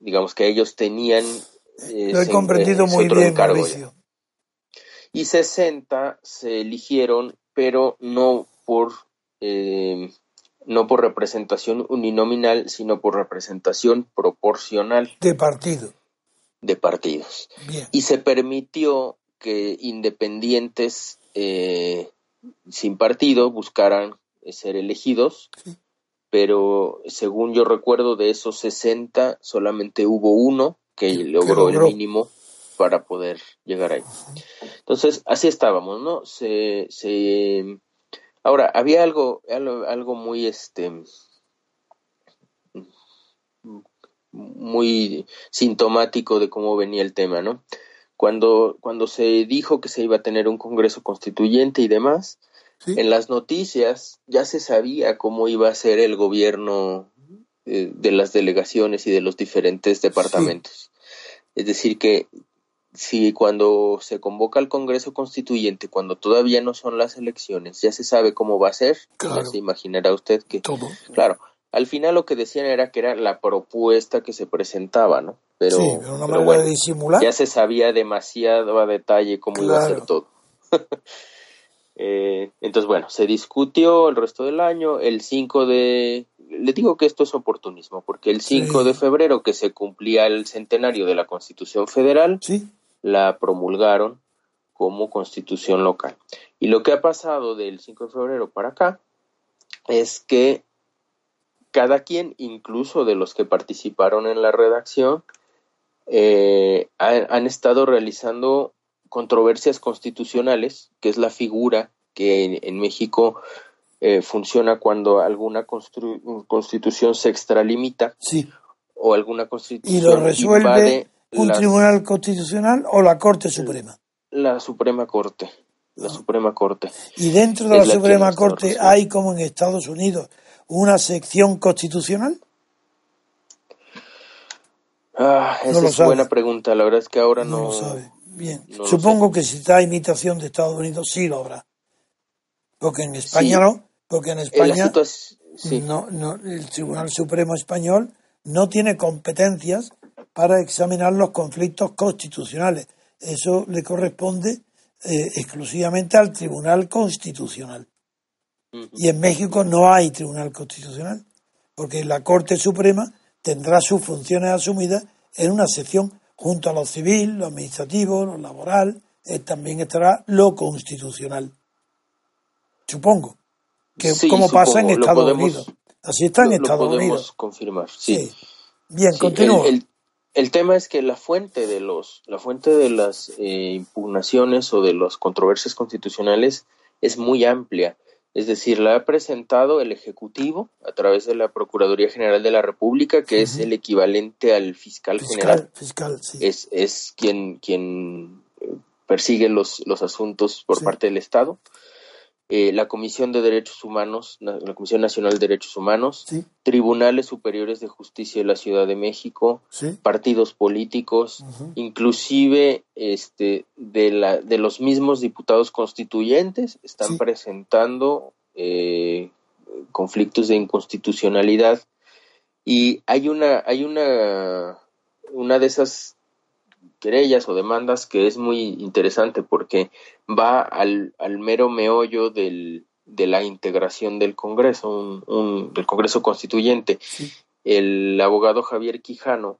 digamos que ellos tenían... Lo he comprendido muy bien, Mauricio. Y 60 se eligieron, pero no por, eh, no por representación uninominal, sino por representación proporcional. De partido. De partidos. Y se permitió que independientes eh, sin partido buscaran ser elegidos pero según yo recuerdo de esos 60 solamente hubo uno que logró, el mínimo para poder llegar ahí. Entonces, así estábamos, ¿no? Se, se... Ahora, había algo, algo, muy, este, muy sintomático de cómo venía el tema, ¿no? Cuando, cuando se dijo que se iba a tener un Congreso Constituyente y demás, en las noticias ya se sabía cómo iba a ser el gobierno eh, de las delegaciones y de los diferentes departamentos. Es decir, que si cuando se convoca al Congreso Constituyente, cuando todavía no son las elecciones, ya se sabe cómo va a ser, ya se imaginará usted que... Todo. Claro, al final lo que decían era que era la propuesta que se presentaba, ¿no? Pero, sí, pero, no me disimular. ya se sabía demasiado a detalle cómo iba a ser todo. [laughs] Eh, entonces, bueno, se discutió el resto del año. El 5 de, le digo que esto es oportunismo, porque el 5 de febrero, que se cumplía el centenario de la Constitución Federal, la promulgaron como constitución local. Y lo que ha pasado del 5 de febrero para acá es que cada quien, incluso de los que participaron en la redacción, eh, han, estado realizando controversias constitucionales, que es la figura que en, México eh, funciona cuando alguna constitución se extralimita sí. o alguna constitución. ¿Y lo resuelve un tribunal constitucional o la Corte Suprema? La Suprema Corte. La ah. Suprema Corte. ¿Y dentro de la, Suprema Corte hay, como en Estados Unidos, una sección constitucional? Ah, esa es buena pregunta. La verdad es que ahora no. lo sabe. Bien. Supongo que si está imitación de Estados Unidos, sí lo habrá. Porque en España no. Porque en España. no, no, el Tribunal Supremo Español no tiene competencias para examinar los conflictos constitucionales. Eso le corresponde eh, exclusivamente al Tribunal Constitucional. Y en México no hay Tribunal Constitucional, porque la Corte Suprema tendrá sus funciones asumidas en una sección junto a lo civil, lo administrativo, lo laboral, eh, también estará lo constitucional. Supongo que como pasa en Estados Unidos. Así está en Estados podemos Unidos. confirmar, sí. Bien, continúa. El, tema es que la fuente de los, la fuente de las eh, impugnaciones o de las controversias constitucionales es muy amplia. Es decir, la ha presentado el Ejecutivo a través de la Procuraduría General de la República, que es el equivalente al fiscal, general. Fiscal, sí. Es, es quien, quien eh, persigue los, los asuntos por parte del Estado. Eh, la Comisión de Derechos Humanos, la Comisión Nacional de Derechos Humanos, Tribunales Superiores de Justicia de la Ciudad de México, partidos políticos, inclusive este, de, la, de los mismos diputados constituyentes están presentando eh, conflictos de inconstitucionalidad. Y hay una, hay una, una de esas querellas o demandas que es muy interesante porque va al, al mero meollo del, de la integración del Congreso, un, del Congreso Constituyente. El abogado Javier Quijano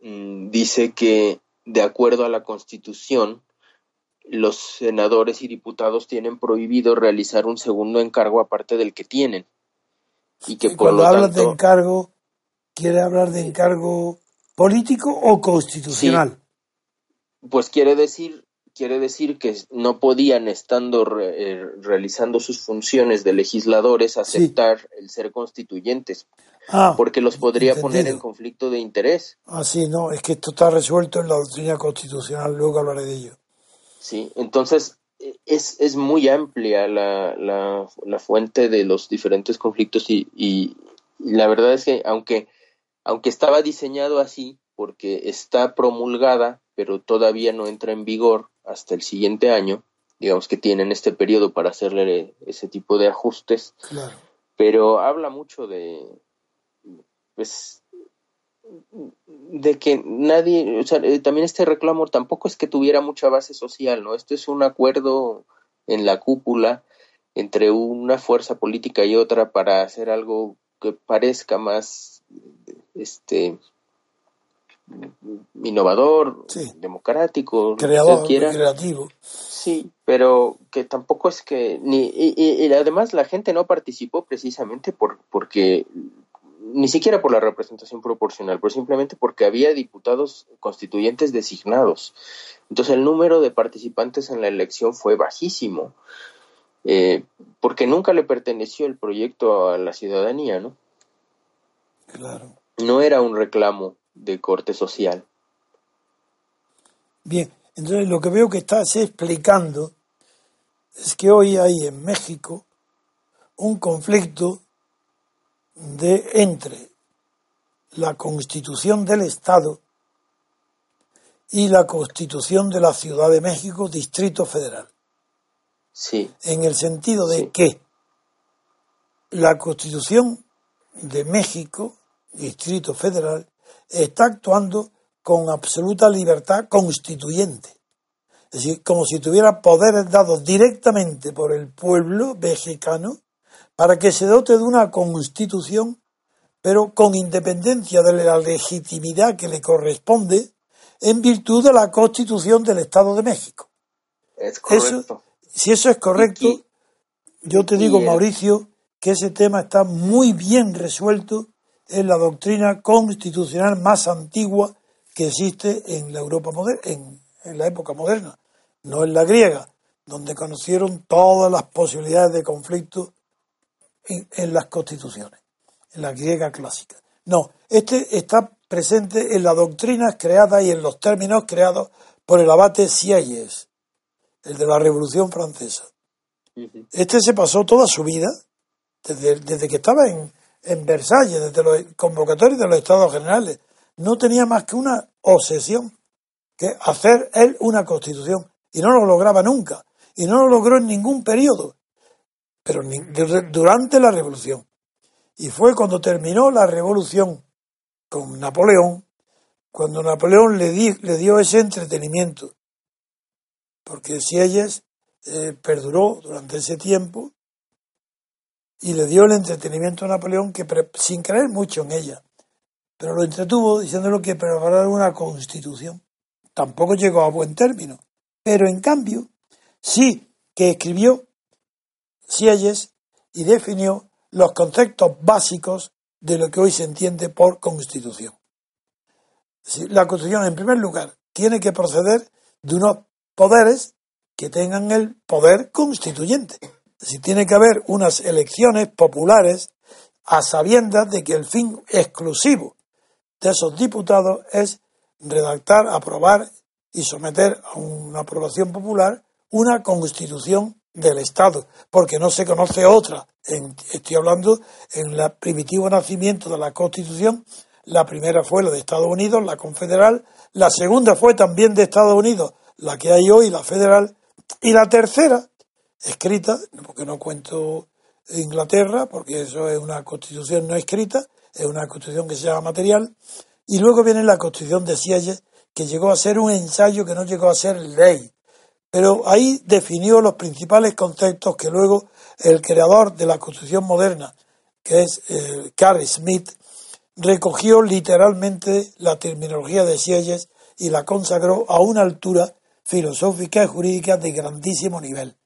mm, dice que, de acuerdo a la Constitución, los senadores y diputados tienen prohibido realizar un segundo encargo aparte del que tienen. Y que por cuando hablas de encargo, quiere hablar de encargo político o constitucional. Pues quiere decir, quiere decir que no podían, estando eh, realizando sus funciones de legisladores, aceptar el ser constituyentes, ah, porque los podría poner en conflicto de interés. Ah, sí, no, es que esto está resuelto en la doctrina constitucional, luego hablaré de ello. Sí, entonces e, es, es muy amplia la, la, la fuente de los diferentes conflictos y, y la verdad es que aunque aunque estaba diseñado así porque está promulgada, pero todavía no entra en vigor hasta el siguiente año, digamos que tienen este periodo para hacerle ese tipo de ajustes, pero habla mucho de, pues, de que nadie, o sea, eh, también este reclamo tampoco es que tuviera mucha base social, ¿no? Esto es un acuerdo en la cúpula entre una fuerza política y otra para hacer algo que parezca más este innovador, democrático, creador, creativo. Sí, pero que tampoco es que ni y, además la gente no participó precisamente por porque ni siquiera por la representación proporcional, pero simplemente porque había diputados constituyentes designados. Entonces el número de participantes en la elección fue bajísimo, eh, porque nunca le perteneció el proyecto a la ciudadanía, ¿no? Claro no era un reclamo de corte social. Bien, entonces lo que veo que estás explicando es que hoy hay en México un conflicto de entre la constitución del Estado y la constitución de la Ciudad de México, Distrito Federal. Sí. En el sentido de que la constitución de México Distrito Federal, está actuando con absoluta libertad constituyente. Es decir, como si tuviera poderes dados directamente por el pueblo mexicano para que se dote de una constitución, pero con independencia de la legitimidad que le corresponde en virtud de la constitución del Estado de México. Es correcto. si eso es correcto, yo te digo, Mauricio, que ese tema está muy bien resuelto en la doctrina constitucional más antigua que existe en la Europa moderna, en, la época moderna, no en la griega, donde conocieron todas las posibilidades de conflicto en, las constituciones, en la griega clásica. No, este está presente en las doctrinas creadas y en los términos creados por el abate Sieyes, el de la Revolución Francesa. Este se pasó toda su vida, desde, desde que estaba en, en Versalles, desde los convocatorios de los estados generales, no tenía más que una obsesión, que hacer él una constitución, y no lo lograba nunca, y no lo logró en ningún periodo, pero durante la revolución. Y fue cuando terminó la revolución con Napoleón, cuando Napoleón le, le dio ese entretenimiento, porque si eh, perduró durante ese tiempo y le dio el entretenimiento a Napoleón que sin creer mucho en ella, pero lo entretuvo diciéndole que preparara una constitución. Tampoco llegó a buen término, pero en cambio sí que escribió Sieyes y definió los conceptos básicos de lo que hoy se entiende por constitución. La constitución, en primer lugar, tiene que proceder de unos poderes que tengan el poder constituyente. Si tiene que haber unas elecciones populares a sabiendas de que el fin exclusivo de esos diputados es redactar, aprobar y someter a una aprobación popular una constitución del Estado, porque no se conoce otra. estoy hablando en el primitivo nacimiento de la Constitución. La primera fue la de Estados Unidos, la confederal. La segunda fue también de Estados Unidos, la que hay hoy, la federal. Y la tercera, escrita, porque no cuento Inglaterra, porque eso es una constitución no escrita, es una constitución que se llama material. Y luego viene la constitución de Sieyes, que llegó a ser un ensayo que no llegó a ser ley. Pero ahí definió los principales conceptos que luego el creador de la constitución moderna, que es eh, Carl Smith, recogió literalmente la terminología de Sieyes y la consagró a una altura filosófica y jurídica de grandísimo nivel.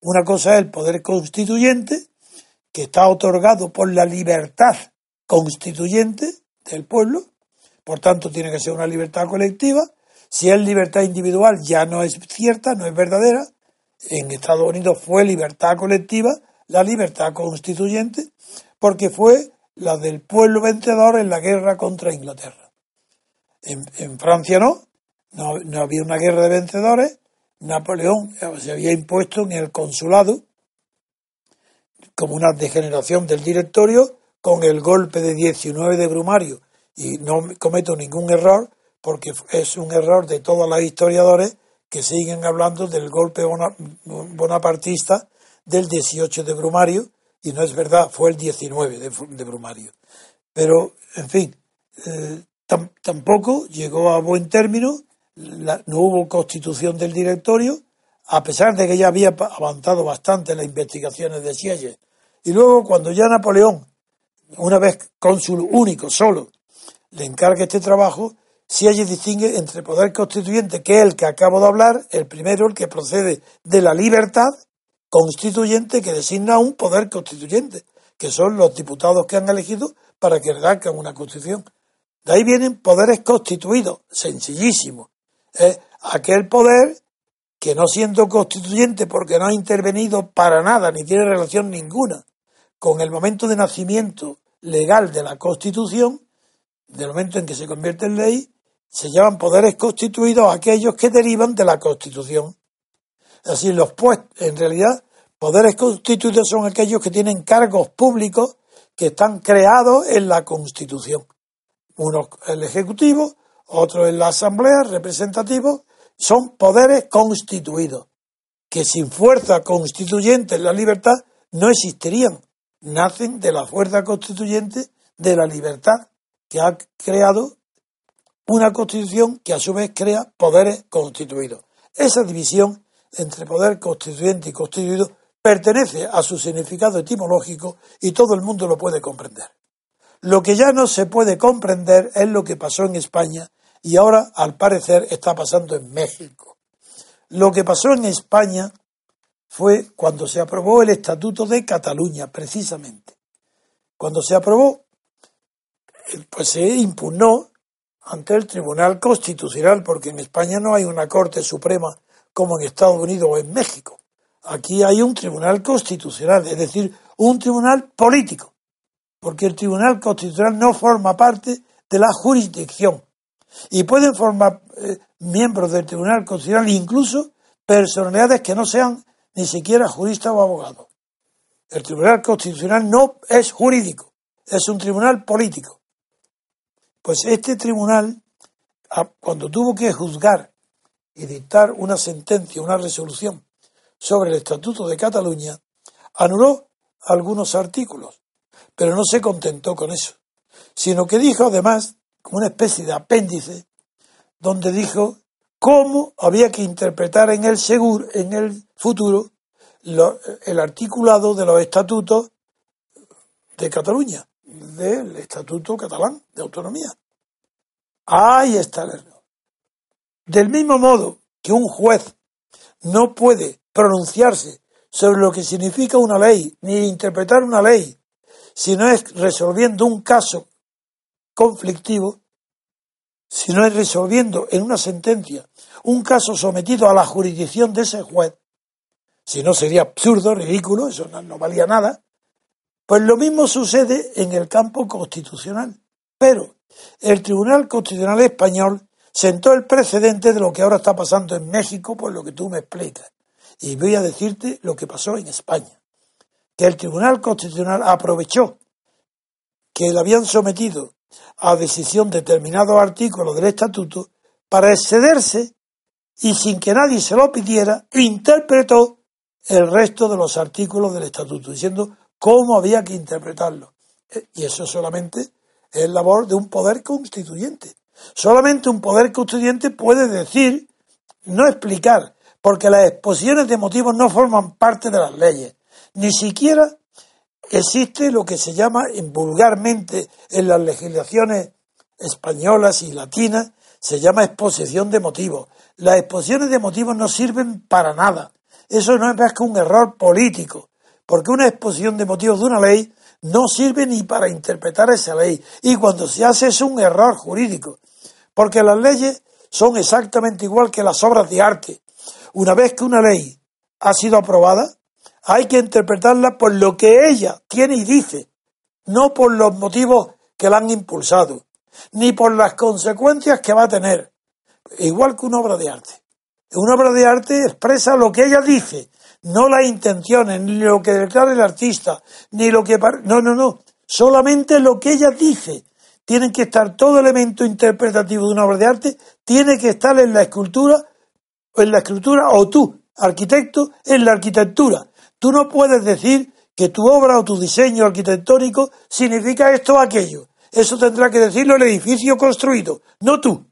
Una cosa es el poder constituyente, que está otorgado por la libertad constituyente del pueblo, por tanto tiene que ser una libertad colectiva. Si es libertad individual ya no es cierta, no es verdadera. En Estados Unidos fue libertad colectiva, la libertad constituyente, porque fue la del pueblo vencedor en la guerra contra Inglaterra. En, Francia no, no, había una guerra de vencedores, Napoleón se había impuesto en el consulado como una degeneración del directorio con el golpe de 19 de Brumario. Y no cometo ningún error porque es un error de todos los historiadores que siguen hablando del golpe bonapartista del 18 de Brumario y no es verdad, fue el 19 de, Brumario. Pero, en fin, eh, tampoco llegó a buen término no hubo constitución del directorio, a pesar de que ya había avanzado bastante en las investigaciones de Sieyes. Y luego, cuando ya Napoleón, una vez cónsul único, solo, le encarga este trabajo, Sieyes distingue entre poder constituyente, que es el que acabo de hablar, el primero, el que procede de la libertad, constituyente, que designa un poder constituyente, que son los diputados que han elegido para que redacten una constitución. De ahí vienen poderes constituidos, sencillísimos, es aquel poder que no siendo constituyente porque no ha intervenido para nada ni tiene relación ninguna con el momento de nacimiento legal de la Constitución, del momento en que se convierte en ley, se llaman poderes constituidos aquellos que derivan de la Constitución. Así, los pues, en realidad, poderes constituidos son aquellos que tienen cargos públicos que están creados en la Constitución. Uno el Ejecutivo, otros en la Asamblea, representativos, son poderes constituidos, que sin fuerza constituyente en la libertad no existirían. Nacen de la fuerza constituyente de la libertad, que ha creado una constitución que a su vez crea poderes constituidos. Esa división entre poder constituyente y constituido pertenece a su significado etimológico y todo el mundo lo puede comprender. Lo que ya no se puede comprender es lo que pasó en España y ahora, al parecer, está pasando en México. Lo que pasó en España fue cuando se aprobó el Estatuto de Cataluña, precisamente. Cuando se aprobó, pues se impugnó ante el Tribunal Constitucional, porque en España no hay una Corte Suprema como en Estados Unidos o en México. Aquí hay un Tribunal Constitucional, es decir, un tribunal político, porque el Tribunal Constitucional no forma parte de la jurisdicción y pueden formar eh, miembros del Tribunal Constitucional incluso personalidades que no sean ni siquiera juristas o abogados. El Tribunal Constitucional no es jurídico, es un tribunal político. Pues este tribunal, cuando tuvo que juzgar y dictar una sentencia, una resolución sobre el Estatuto de Cataluña, anuló algunos artículos, pero no se contentó con eso, sino que dijo además, como una especie de apéndice, donde dijo cómo había que interpretar en el seguro, en el futuro, el articulado de los estatutos de Cataluña, del Estatuto catalán de autonomía. Ahí está el error. Del mismo modo que un juez no puede pronunciarse sobre lo que significa una ley, ni interpretar una ley, si no es resolviendo un caso conflictivo, si no es resolviendo en una sentencia un caso sometido a la jurisdicción de ese juez, si no sería absurdo, ridículo, eso no, valía nada, pues lo mismo sucede en el campo constitucional. Pero el Tribunal Constitucional Español sentó el precedente de lo que ahora está pasando en México, por lo que tú me explicas. Y voy a decirte lo que pasó en España. Que el Tribunal Constitucional aprovechó que le habían sometido a decisión determinados artículos del Estatuto para excederse y sin que nadie se lo pidiera, interpretó el resto de los artículos del Estatuto, diciendo cómo había que interpretarlo. Eh, y eso solamente es labor de un poder constituyente. Solamente un poder constituyente puede decir, no explicar, porque las exposiciones de motivos no forman parte de las leyes. Ni siquiera existe lo que se llama vulgarmente en las legislaciones españolas y latinas, se llama exposición de motivos. Las exposiciones de motivos no sirven para nada. Eso no es más que un error político, porque una exposición de motivos de una ley no sirve ni para interpretar esa ley. Y cuando se hace es un error jurídico, porque las leyes son exactamente igual que las obras de arte. Una vez que una ley ha sido aprobada, hay que interpretarla por lo que ella tiene y dice, no por los motivos que la han impulsado, ni por las consecuencias que va a tener, igual que una obra de arte. Una obra de arte expresa lo que ella dice, no las intenciones, ni lo que declara el artista, ni lo que... No, no, no, solamente lo que ella dice. Tiene que estar todo elemento interpretativo de una obra de arte, tiene que estar en la escultura, en la escultura, o tú, arquitecto, en la arquitectura. Tú no puedes decir que tu obra o tu diseño arquitectónico significa esto o aquello. Eso tendrá que decirlo el edificio construido, no tú.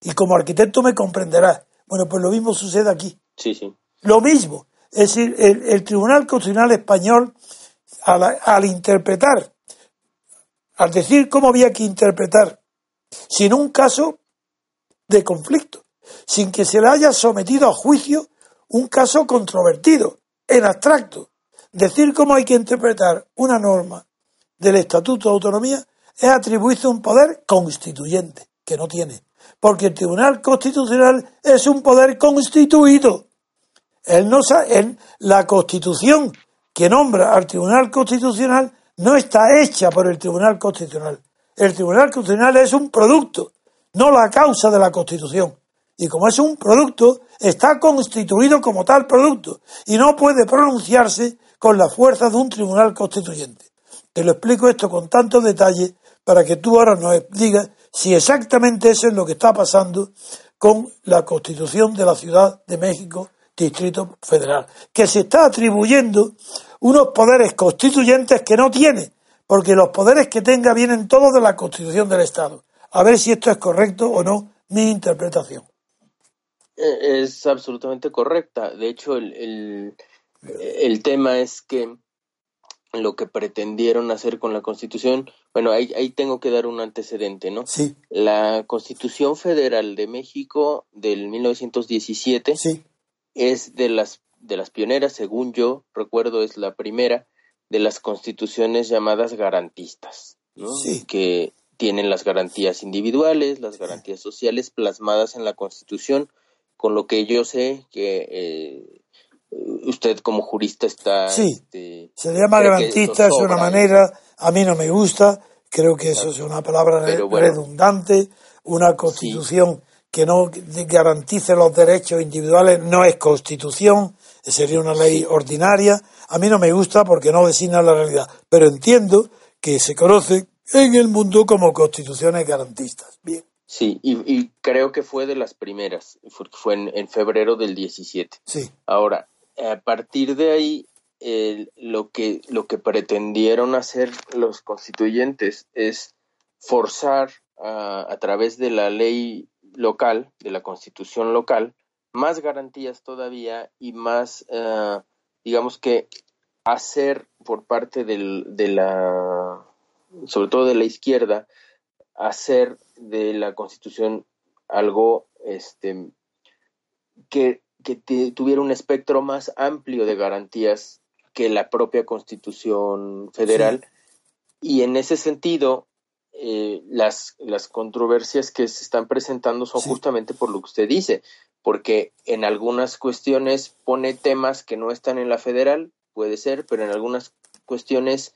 Y como arquitecto me comprenderás. Bueno, pues lo mismo sucede aquí. Sí, sí. Lo mismo. Es decir, el, Tribunal Constitucional Español, al, interpretar, al decir cómo había que interpretar, sin un caso de conflicto, sin que se le haya sometido a juicio un caso controvertido, en abstracto. Decir cómo hay que interpretar una norma del Estatuto de Autonomía es atribuirse un poder constituyente, que no tiene. Porque el Tribunal Constitucional es un poder constituido. Él no en la Constitución que nombra al Tribunal Constitucional no está hecha por el Tribunal Constitucional. El Tribunal Constitucional es un producto, no la causa de la Constitución. Y como es un producto, está constituido como tal producto y no puede pronunciarse con la fuerza de un tribunal constituyente. Te lo explico esto con tanto detalle para que tú ahora nos digas si exactamente eso es lo que está pasando con la constitución de la Ciudad de México, Distrito Federal, que se está atribuyendo unos poderes constituyentes que no tiene, porque los poderes que tenga vienen todos de la constitución del Estado. A ver si esto es correcto o no, mi interpretación. Eh, es absolutamente correcta. De hecho, el, El tema es que lo que pretendieron hacer con la Constitución, bueno, ahí, ahí tengo que dar un antecedente, ¿no? Sí. La Constitución Federal de México del 1917 Sí, es de las de las pioneras, según yo recuerdo, es la primera de las constituciones llamadas garantistas, ¿no? Sí. que tienen las garantías individuales, las garantías sociales plasmadas en la Constitución, con lo que yo sé que eh, usted como jurista está... Sí. este, se le llama garantista, es una manera, a mí no me gusta, creo que eso es una palabra re- Pero bueno. redundante, una constitución que no garantice los derechos individuales no es constitución, sería una ley ordinaria, a mí no me gusta porque no designa la realidad, pero entiendo que se conoce en el mundo como constituciones garantistas. Bien, Sí, y, y creo que fue de las primeras, porque fue en, en febrero del 17. sí, Ahora, a partir de ahí, el- lo, que, lo que pretendieron hacer los constituyentes es forzar a, a través de la ley local, de la constitución local, más garantías todavía y más, eh, digamos que, hacer por parte del, de la, sobre todo de la izquierda, hacer de la constitución algo este, que, que te- tuviera un espectro más amplio de garantías que la propia Constitución Federal. Y en ese sentido, eh, las, las controversias que se están presentando son Sí. justamente por lo que usted dice, porque en algunas cuestiones pone temas que no están en la federal, puede ser, pero en algunas cuestiones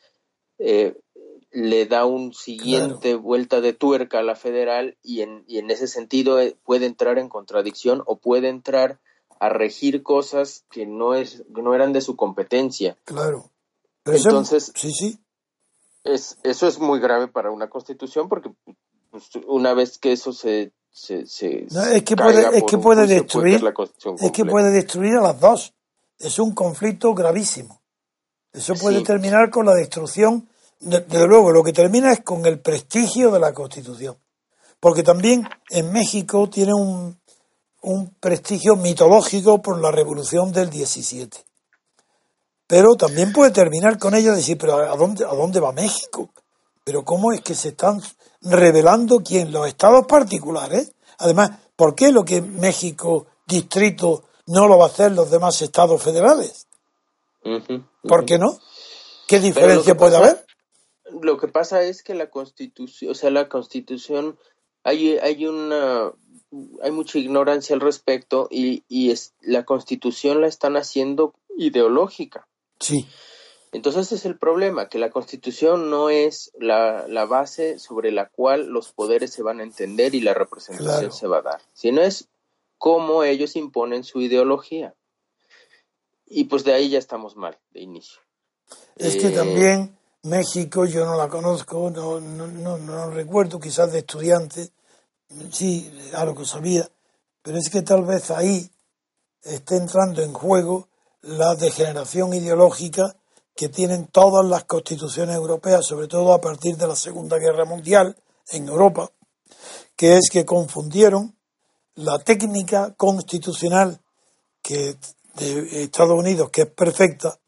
eh, le da un siguiente vuelta de tuerca a la federal y en, y en ese sentido eh, puede entrar en contradicción o puede entrar a regir cosas que no es que no eran de su competencia. claro. Pero Entonces- sí, sí, Es, eso es muy grave para una constitución porque pues, una vez que eso se, se, se No, es que puede- es que puede juicio, destruir- caer la constitución es que puede destruir a las dos. Es un conflicto gravísimo. Eso puede Sí. terminar con la destrucción. De- Desde luego, lo que termina es con el prestigio de la Constitución. Porque también en México tiene un, un prestigio mitológico por la revolución del 17. Pero también puede terminar con ella decir, pero ¿a dónde, ¿a dónde va México? Pero ¿cómo es que se están revelando quién? Los estados particulares. Además, ¿por qué lo que México distrito no lo va a hacer los demás estados federales? Ujú, ¿Por qué no? ¿Qué diferencia puede pasa- haber? Lo que pasa es que la constitución, o sea, la constitución, hay, hay una, hay mucha ignorancia al respecto y, y es, la constitución la están haciendo ideológica. Sí, Entonces es el problema, que la constitución no es la, la base sobre la cual los poderes se van a entender y la representación Claro. se va a dar, sino es cómo ellos imponen su ideología. Y pues de ahí ya estamos mal, de inicio. es que Eh, también México, yo no la conozco, no, no, no, no recuerdo, quizás de estudiante, sí, algo sabía, pero es que tal vez ahí esté entrando en juego la degeneración ideológica que tienen todas las constituciones europeas, sobre todo a partir de la Segunda Guerra Mundial en Europa, que es que confundieron la técnica constitucional que de Estados Unidos, que es perfecta,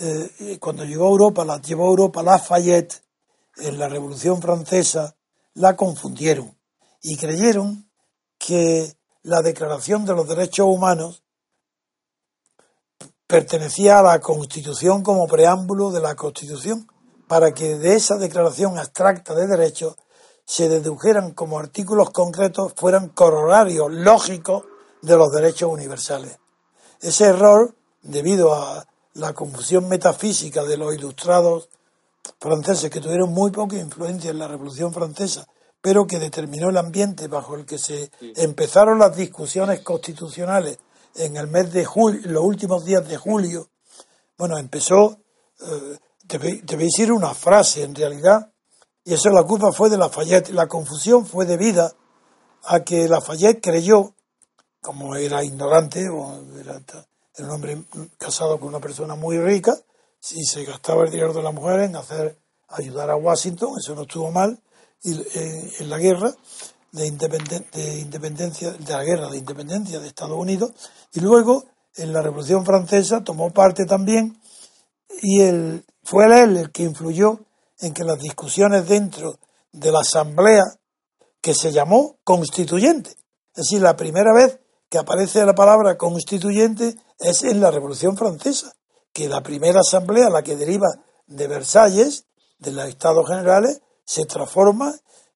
eh, cuando llegó a Europa, la llevó a Europa Lafayette en la Revolución Francesa, la confundieron y creyeron que la Declaración de los Derechos Humanos pertenecía a la Constitución como preámbulo de la Constitución, para que de esa declaración abstracta de derechos se dedujeran como artículos concretos, fueran corolarios lógicos de los derechos universales. Ese error, debido a la confusión metafísica de los ilustrados franceses que tuvieron muy poca influencia en la Revolución Francesa, pero que determinó el ambiente bajo el que se empezaron las discusiones constitucionales en el mes de julio, los últimos días de julio. Bueno, empezó, eh, debe- debéis ir una frase en realidad, y eso la culpa fue de Lafayette. La confusión fue debida a que Lafayette creyó, como era ignorante, o era, era un hombre casado con una persona muy rica, si se gastaba el dinero de la mujer en hacer ayudar a Washington, eso no estuvo mal, y en, en la guerra de, de independencia, de la guerra de independencia de Estados Unidos, y luego en la Revolución Francesa, tomó parte también y él, fue él el que influyó en que las discusiones dentro de la Asamblea, que se llamó constituyente, es decir, la primera vez que aparece la palabra constituyente es en la Revolución Francesa, que la primera asamblea, la que deriva de Versalles, de los Estados Generales, se transforma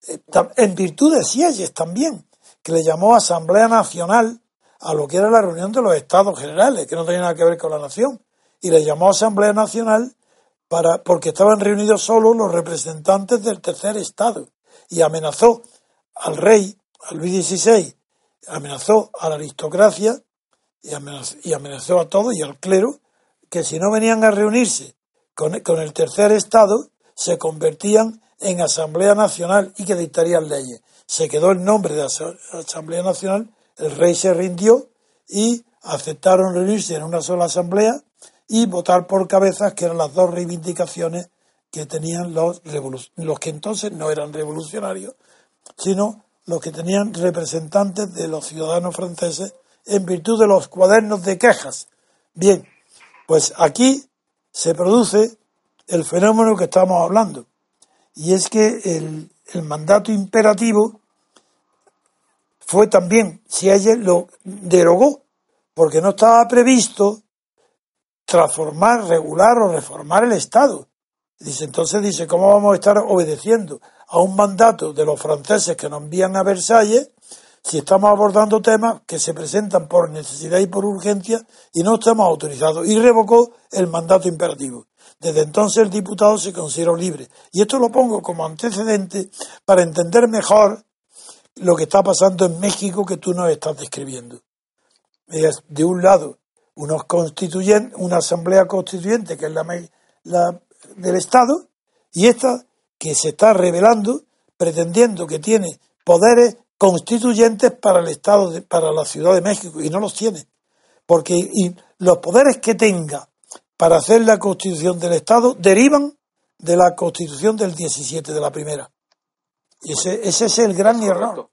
eh, en virtud de Sieyes también, que le llamó Asamblea Nacional a lo que era la reunión de los Estados Generales, que no tenía nada que ver con la nación, y le llamó Asamblea Nacional para, porque estaban reunidos solo los representantes del tercer Estado, y amenazó al rey, a Luis XVI, amenazó a la aristocracia y amenazó, a todos y al clero que si no venían a reunirse con, con el tercer Estado, se convertían en Asamblea Nacional y que dictarían leyes. Se quedó el nombre de Asamblea Nacional, el rey se rindió y aceptaron reunirse en una sola asamblea y votar por cabezas, que eran las dos reivindicaciones que tenían los, los que entonces no eran revolucionarios, sino los que tenían representantes de los ciudadanos franceses en virtud de los cuadernos de quejas. Bien, pues aquí se produce el fenómeno que estamos hablando, y es que el, mandato imperativo fue también, si ella lo derogó, porque no estaba previsto transformar, regular o reformar el Estado. Dice, entonces dice, ¿cómo vamos a estar obedeciendo a un mandato de los franceses que nos envían a Versalles si estamos abordando temas que se presentan por necesidad y por urgencia y no estamos autorizados? Y revocó el mandato imperativo. Desde entonces el diputado se consideró libre. Y esto lo pongo como antecedente para entender mejor lo que está pasando en México que tú nos estás describiendo. Es, de un lado, unos constituyentes, una asamblea constituyente que es la, la del Estado, y esta que se está revelando pretendiendo que tiene poderes constituyentes para el Estado, para la Ciudad de México, y no los tiene. Porque y los poderes que tenga para hacer la constitución del Estado derivan de la constitución del 17, de la primera. Y ese, ese es el gran error.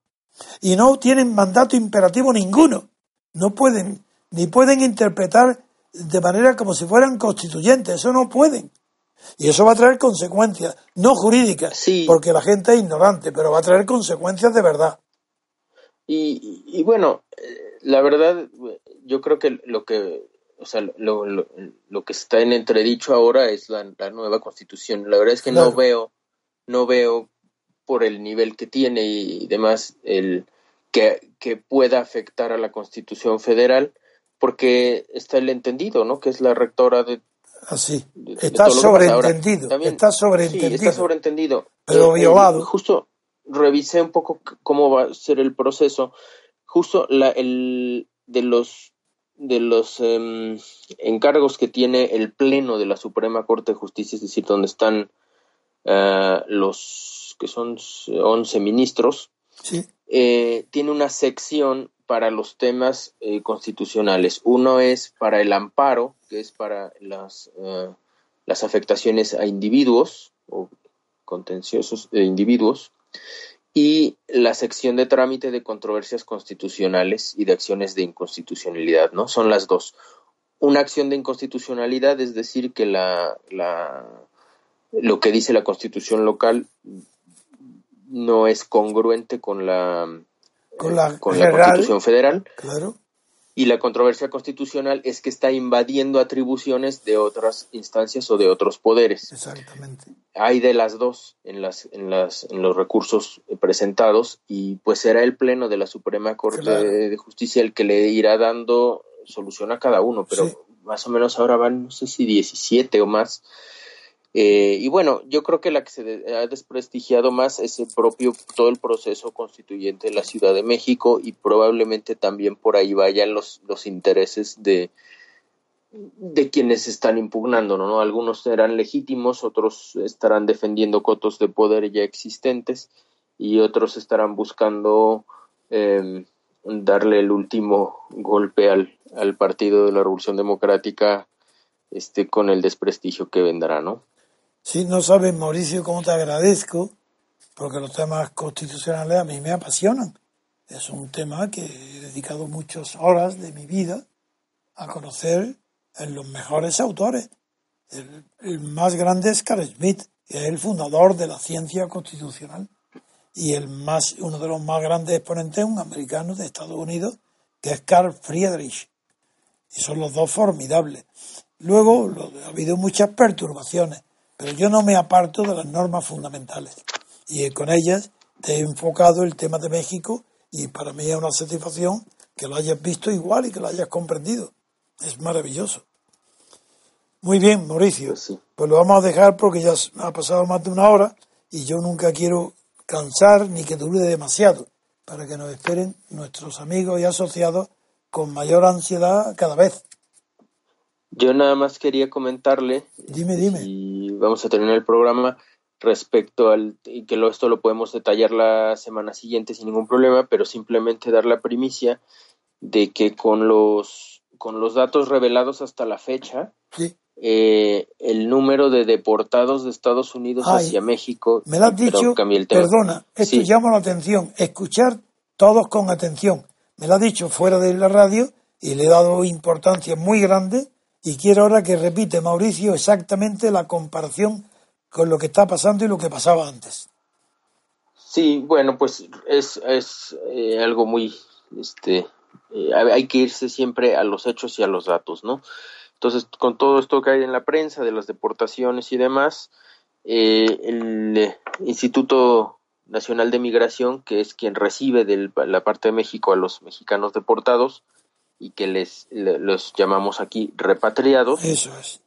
Y no tienen mandato imperativo ninguno. No pueden, ni pueden interpretar de manera como si fueran constituyentes. Eso no pueden. Y eso va a traer consecuencias, no jurídicas, porque la gente es ignorante, pero va a traer consecuencias de verdad. Y, bueno, eh, la verdad, yo creo que lo que, o sea, lo, lo, que está en entredicho ahora es la, nueva constitución. La verdad es que no veo, no veo por el nivel que tiene y demás el que, que pueda afectar a la constitución federal, porque está el entendido, ¿no? Que es la rectora de Así. está sobreentendido. está sobreentendido. está sobreentendido. Pero eh, violado. justo revisé un poco cómo va a ser el proceso. Justo la, el, de los de los em, encargos que tiene el Pleno de la Suprema Corte de Justicia, es decir, donde están uh, los que son 11 ministros, sí. eh, tiene una sección para los temas eh, constitucionales. Uno es para el amparo, que es para las, eh, las afectaciones a individuos o contenciosos de individuos, y la sección de trámite de controversias constitucionales y de acciones de inconstitucionalidad, ¿no? Son las dos. Una acción de inconstitucionalidad es decir que la, la lo que dice la constitución local no es congruente con la con la, Constitución Federal. Claro. Y la controversia constitucional es que está invadiendo atribuciones de otras instancias o de otros poderes. Exactamente. Hay de las dos en, las, en, las, en los recursos presentados y pues será el Pleno de la Suprema Corte de, Justicia el que le irá dando solución a cada uno, pero más o menos ahora van, no sé si 17 o más eh, y bueno, yo creo que la que se ha desprestigiado más es el propio, todo el proceso constituyente de la Ciudad de México y probablemente también por ahí vayan los, los intereses de, de quienes están impugnando, ¿no? Algunos serán legítimos, otros estarán defendiendo cotos de poder ya existentes y otros estarán buscando em, darle el último golpe al, al Partido de la Revolución Democrática este, con el desprestigio que vendrá, ¿no? Sí, no sabes, Mauricio, cómo te agradezco, porque los temas constitucionales a mí me apasionan. Es un tema que he dedicado muchas horas de mi vida a conocer en los mejores autores. El, más grande es Carl Smith, que es el fundador de la ciencia constitucional. Y el más, uno de los más grandes exponentes es un americano de Estados Unidos, que es Carl Friedrich. Y son los dos formidables. Luego ha habido muchas perturbaciones, pero yo no me aparto de las normas fundamentales. Y con ellas te he enfocado el tema de México y para mí es una satisfacción que lo hayas visto igual y que lo hayas comprendido. Es maravilloso. Muy bien, Mauricio. Pues, pues, lo vamos a dejar porque ya ha pasado más de una hora y yo nunca quiero cansar ni que dure demasiado para que nos esperen nuestros amigos y asociados con mayor ansiedad cada vez. Yo nada más quería comentarle. Dime, dime. Y vamos a terminar el programa respecto al y que esto lo podemos detallar la semana siguiente sin ningún problema, pero simplemente dar la primicia de que con los con los datos revelados hasta la fecha, eh, el número de deportados de Estados Unidos hacia México. Me lo has dicho, perdona, esto llama la atención, escuchar todos con atención. Me lo ha dicho fuera de la radio y le he dado importancia muy grande y quiero ahora que repite Mauricio exactamente la comparación con lo que está pasando y lo que pasaba antes. Sí, bueno, pues es, es eh, algo muy, este, eh, hay que irse siempre a los hechos y a los datos, ¿no? Entonces, con todo esto que hay en la prensa de las deportaciones y demás, eh, el Instituto Nacional de Migración, que es quien recibe de la parte de México a los mexicanos deportados, y que les los llamamos aquí repatriados,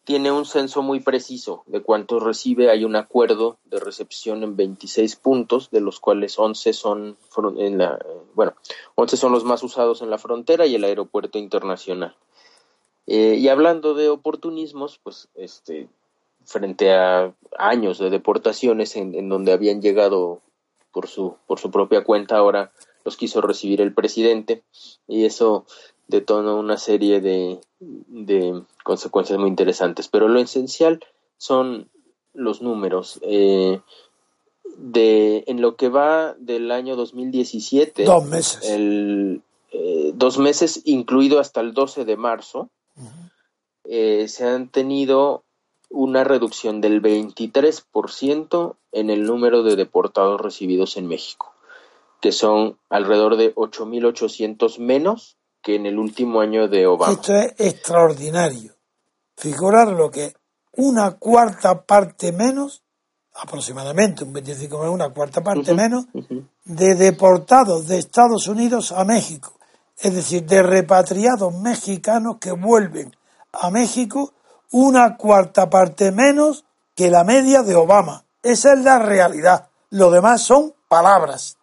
tiene un censo muy preciso de cuántos recibe. Hay un acuerdo de recepción en 26 puntos, de los cuales 11 son en la, bueno, 11 son los más usados en la frontera y el aeropuerto internacional. Eh, y hablando de oportunismos, pues este frente a años de deportaciones en, en donde habían llegado por su por su propia cuenta, ahora los quiso recibir el presidente y eso detona una serie de, de consecuencias muy interesantes. Pero lo esencial son los números. Eh, de, en lo que va del año 2017, dos meses, el, eh, dos meses incluido hasta el 12 de marzo, eh, se han tenido una reducción del 23% en el número de deportados recibidos en México, que son alrededor de 8.800 menos que en el último año de Obama. Esto es extraordinario. Figurar lo que una cuarta parte menos, aproximadamente un 25 una cuarta parte menos, de deportados de Estados Unidos a México. Es decir, de repatriados mexicanos que vuelven a México una cuarta parte menos que la media de Obama. Esa es la realidad. Lo demás son palabras,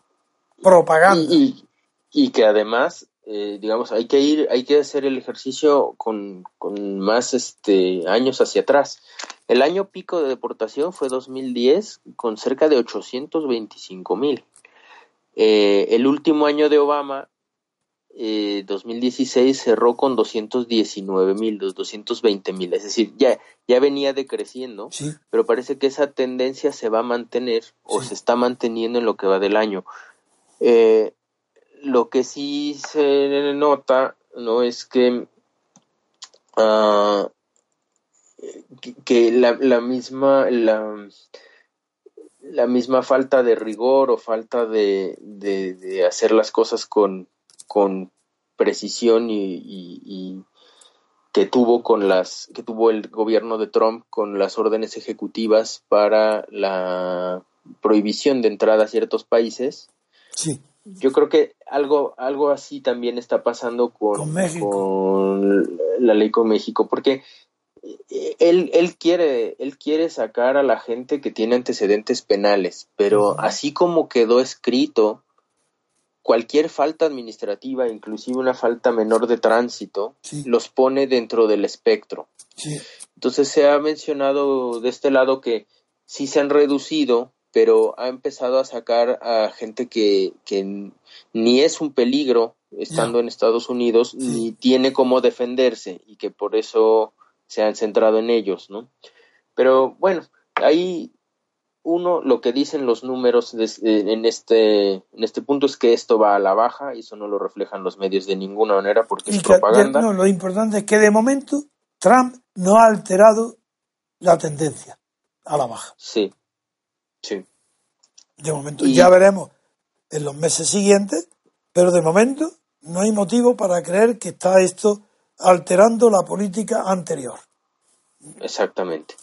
propaganda. y que además eh, digamos, hay que ir, hay que hacer el ejercicio con, con, más este, años hacia atrás. El año pico de deportación fue 2010 con cerca de 825 mil. Eh, el último año de Obama, eh, 2016, cerró con 219 mil, 220 mil. Es decir, ya, ya venía decreciendo, pero parece que esa tendencia se va a mantener o se está manteniendo en lo que va del año. Eh, lo que sí se nota, ¿no? Es que, uh, que, la, la, misma, la, la misma falta de rigor o falta de, de, de hacer las cosas con, con precisión y, y, y, que tuvo con las que tuvo el gobierno de Trump con las órdenes ejecutivas para la prohibición de entrada a ciertos países sí yo creo que algo, algo así también está pasando con, con, la ley con México, porque eh, él, él, quiere, él quiere sacar a la gente que tiene antecedentes penales, pero así como quedó escrito, cualquier falta administrativa, inclusive una falta menor de tránsito, los pone dentro del espectro. Entonces se ha mencionado de este lado que sí se han reducido pero ha empezado a sacar a gente que, que ni es un peligro estando en Estados Unidos, ni tiene cómo defenderse y que por eso se han centrado en ellos, ¿no? Pero bueno, ahí uno, lo que dicen los números en, este, en este punto es que esto va a la baja y eso no lo reflejan los medios de ninguna manera porque es propaganda. no, lo importante es que de momento Trump no ha alterado la tendencia a la baja. Sí, sí. De momento, ya veremos en los meses siguientes, pero de momento no hay motivo para creer que está esto alterando la política anterior. Exactamente.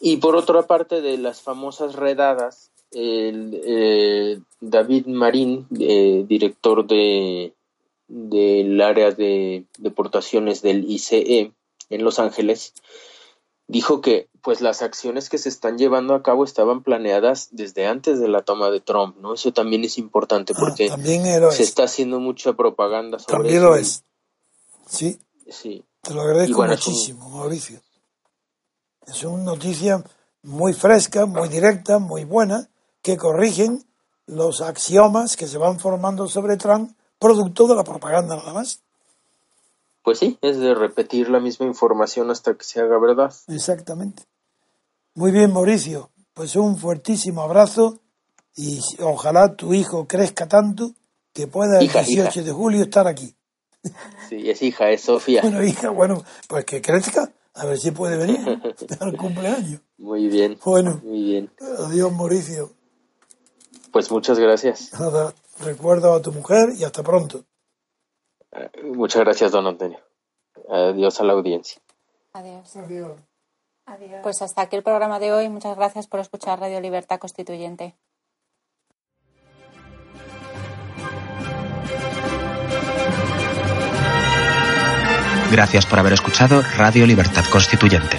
Y por otra parte de las famosas redadas, el, eh, David Marín, eh, director de del área de deportaciones del ICE en Los Ángeles, dijo que pues las acciones que se están llevando a cabo estaban planeadas desde antes de la toma de Trump, ¿no? Eso también es importante ah, porque se está haciendo mucha propaganda sobre también lo es. Sí. Sí. Te lo agradezco muchísimo, Mauricio. Es una noticia muy fresca, muy directa, muy buena, que corrigen los axiomas que se van formando sobre Trump, producto de la propaganda nada más. Pues sí, es de repetir la misma información hasta que se haga verdad. Exactamente. Muy bien, Mauricio. Pues un fuertísimo abrazo y ojalá tu hijo crezca tanto que pueda el 18 de julio estar aquí. Sí, es hija, es Sofía. Bueno, hija, bueno, pues que crezca a ver si puede venir [laughs] al cumpleaños. Muy bien. Bueno, muy bien. Adiós, Mauricio. Pues muchas gracias. Nada, recuerdo a tu mujer y hasta pronto. Muchas gracias, don Antonio. Adiós a la audiencia. Adiós. Adiós. Pues hasta aquí el programa de hoy. Muchas gracias por escuchar Radio Libertad Constituyente. Gracias por haber escuchado Radio Libertad Constituyente.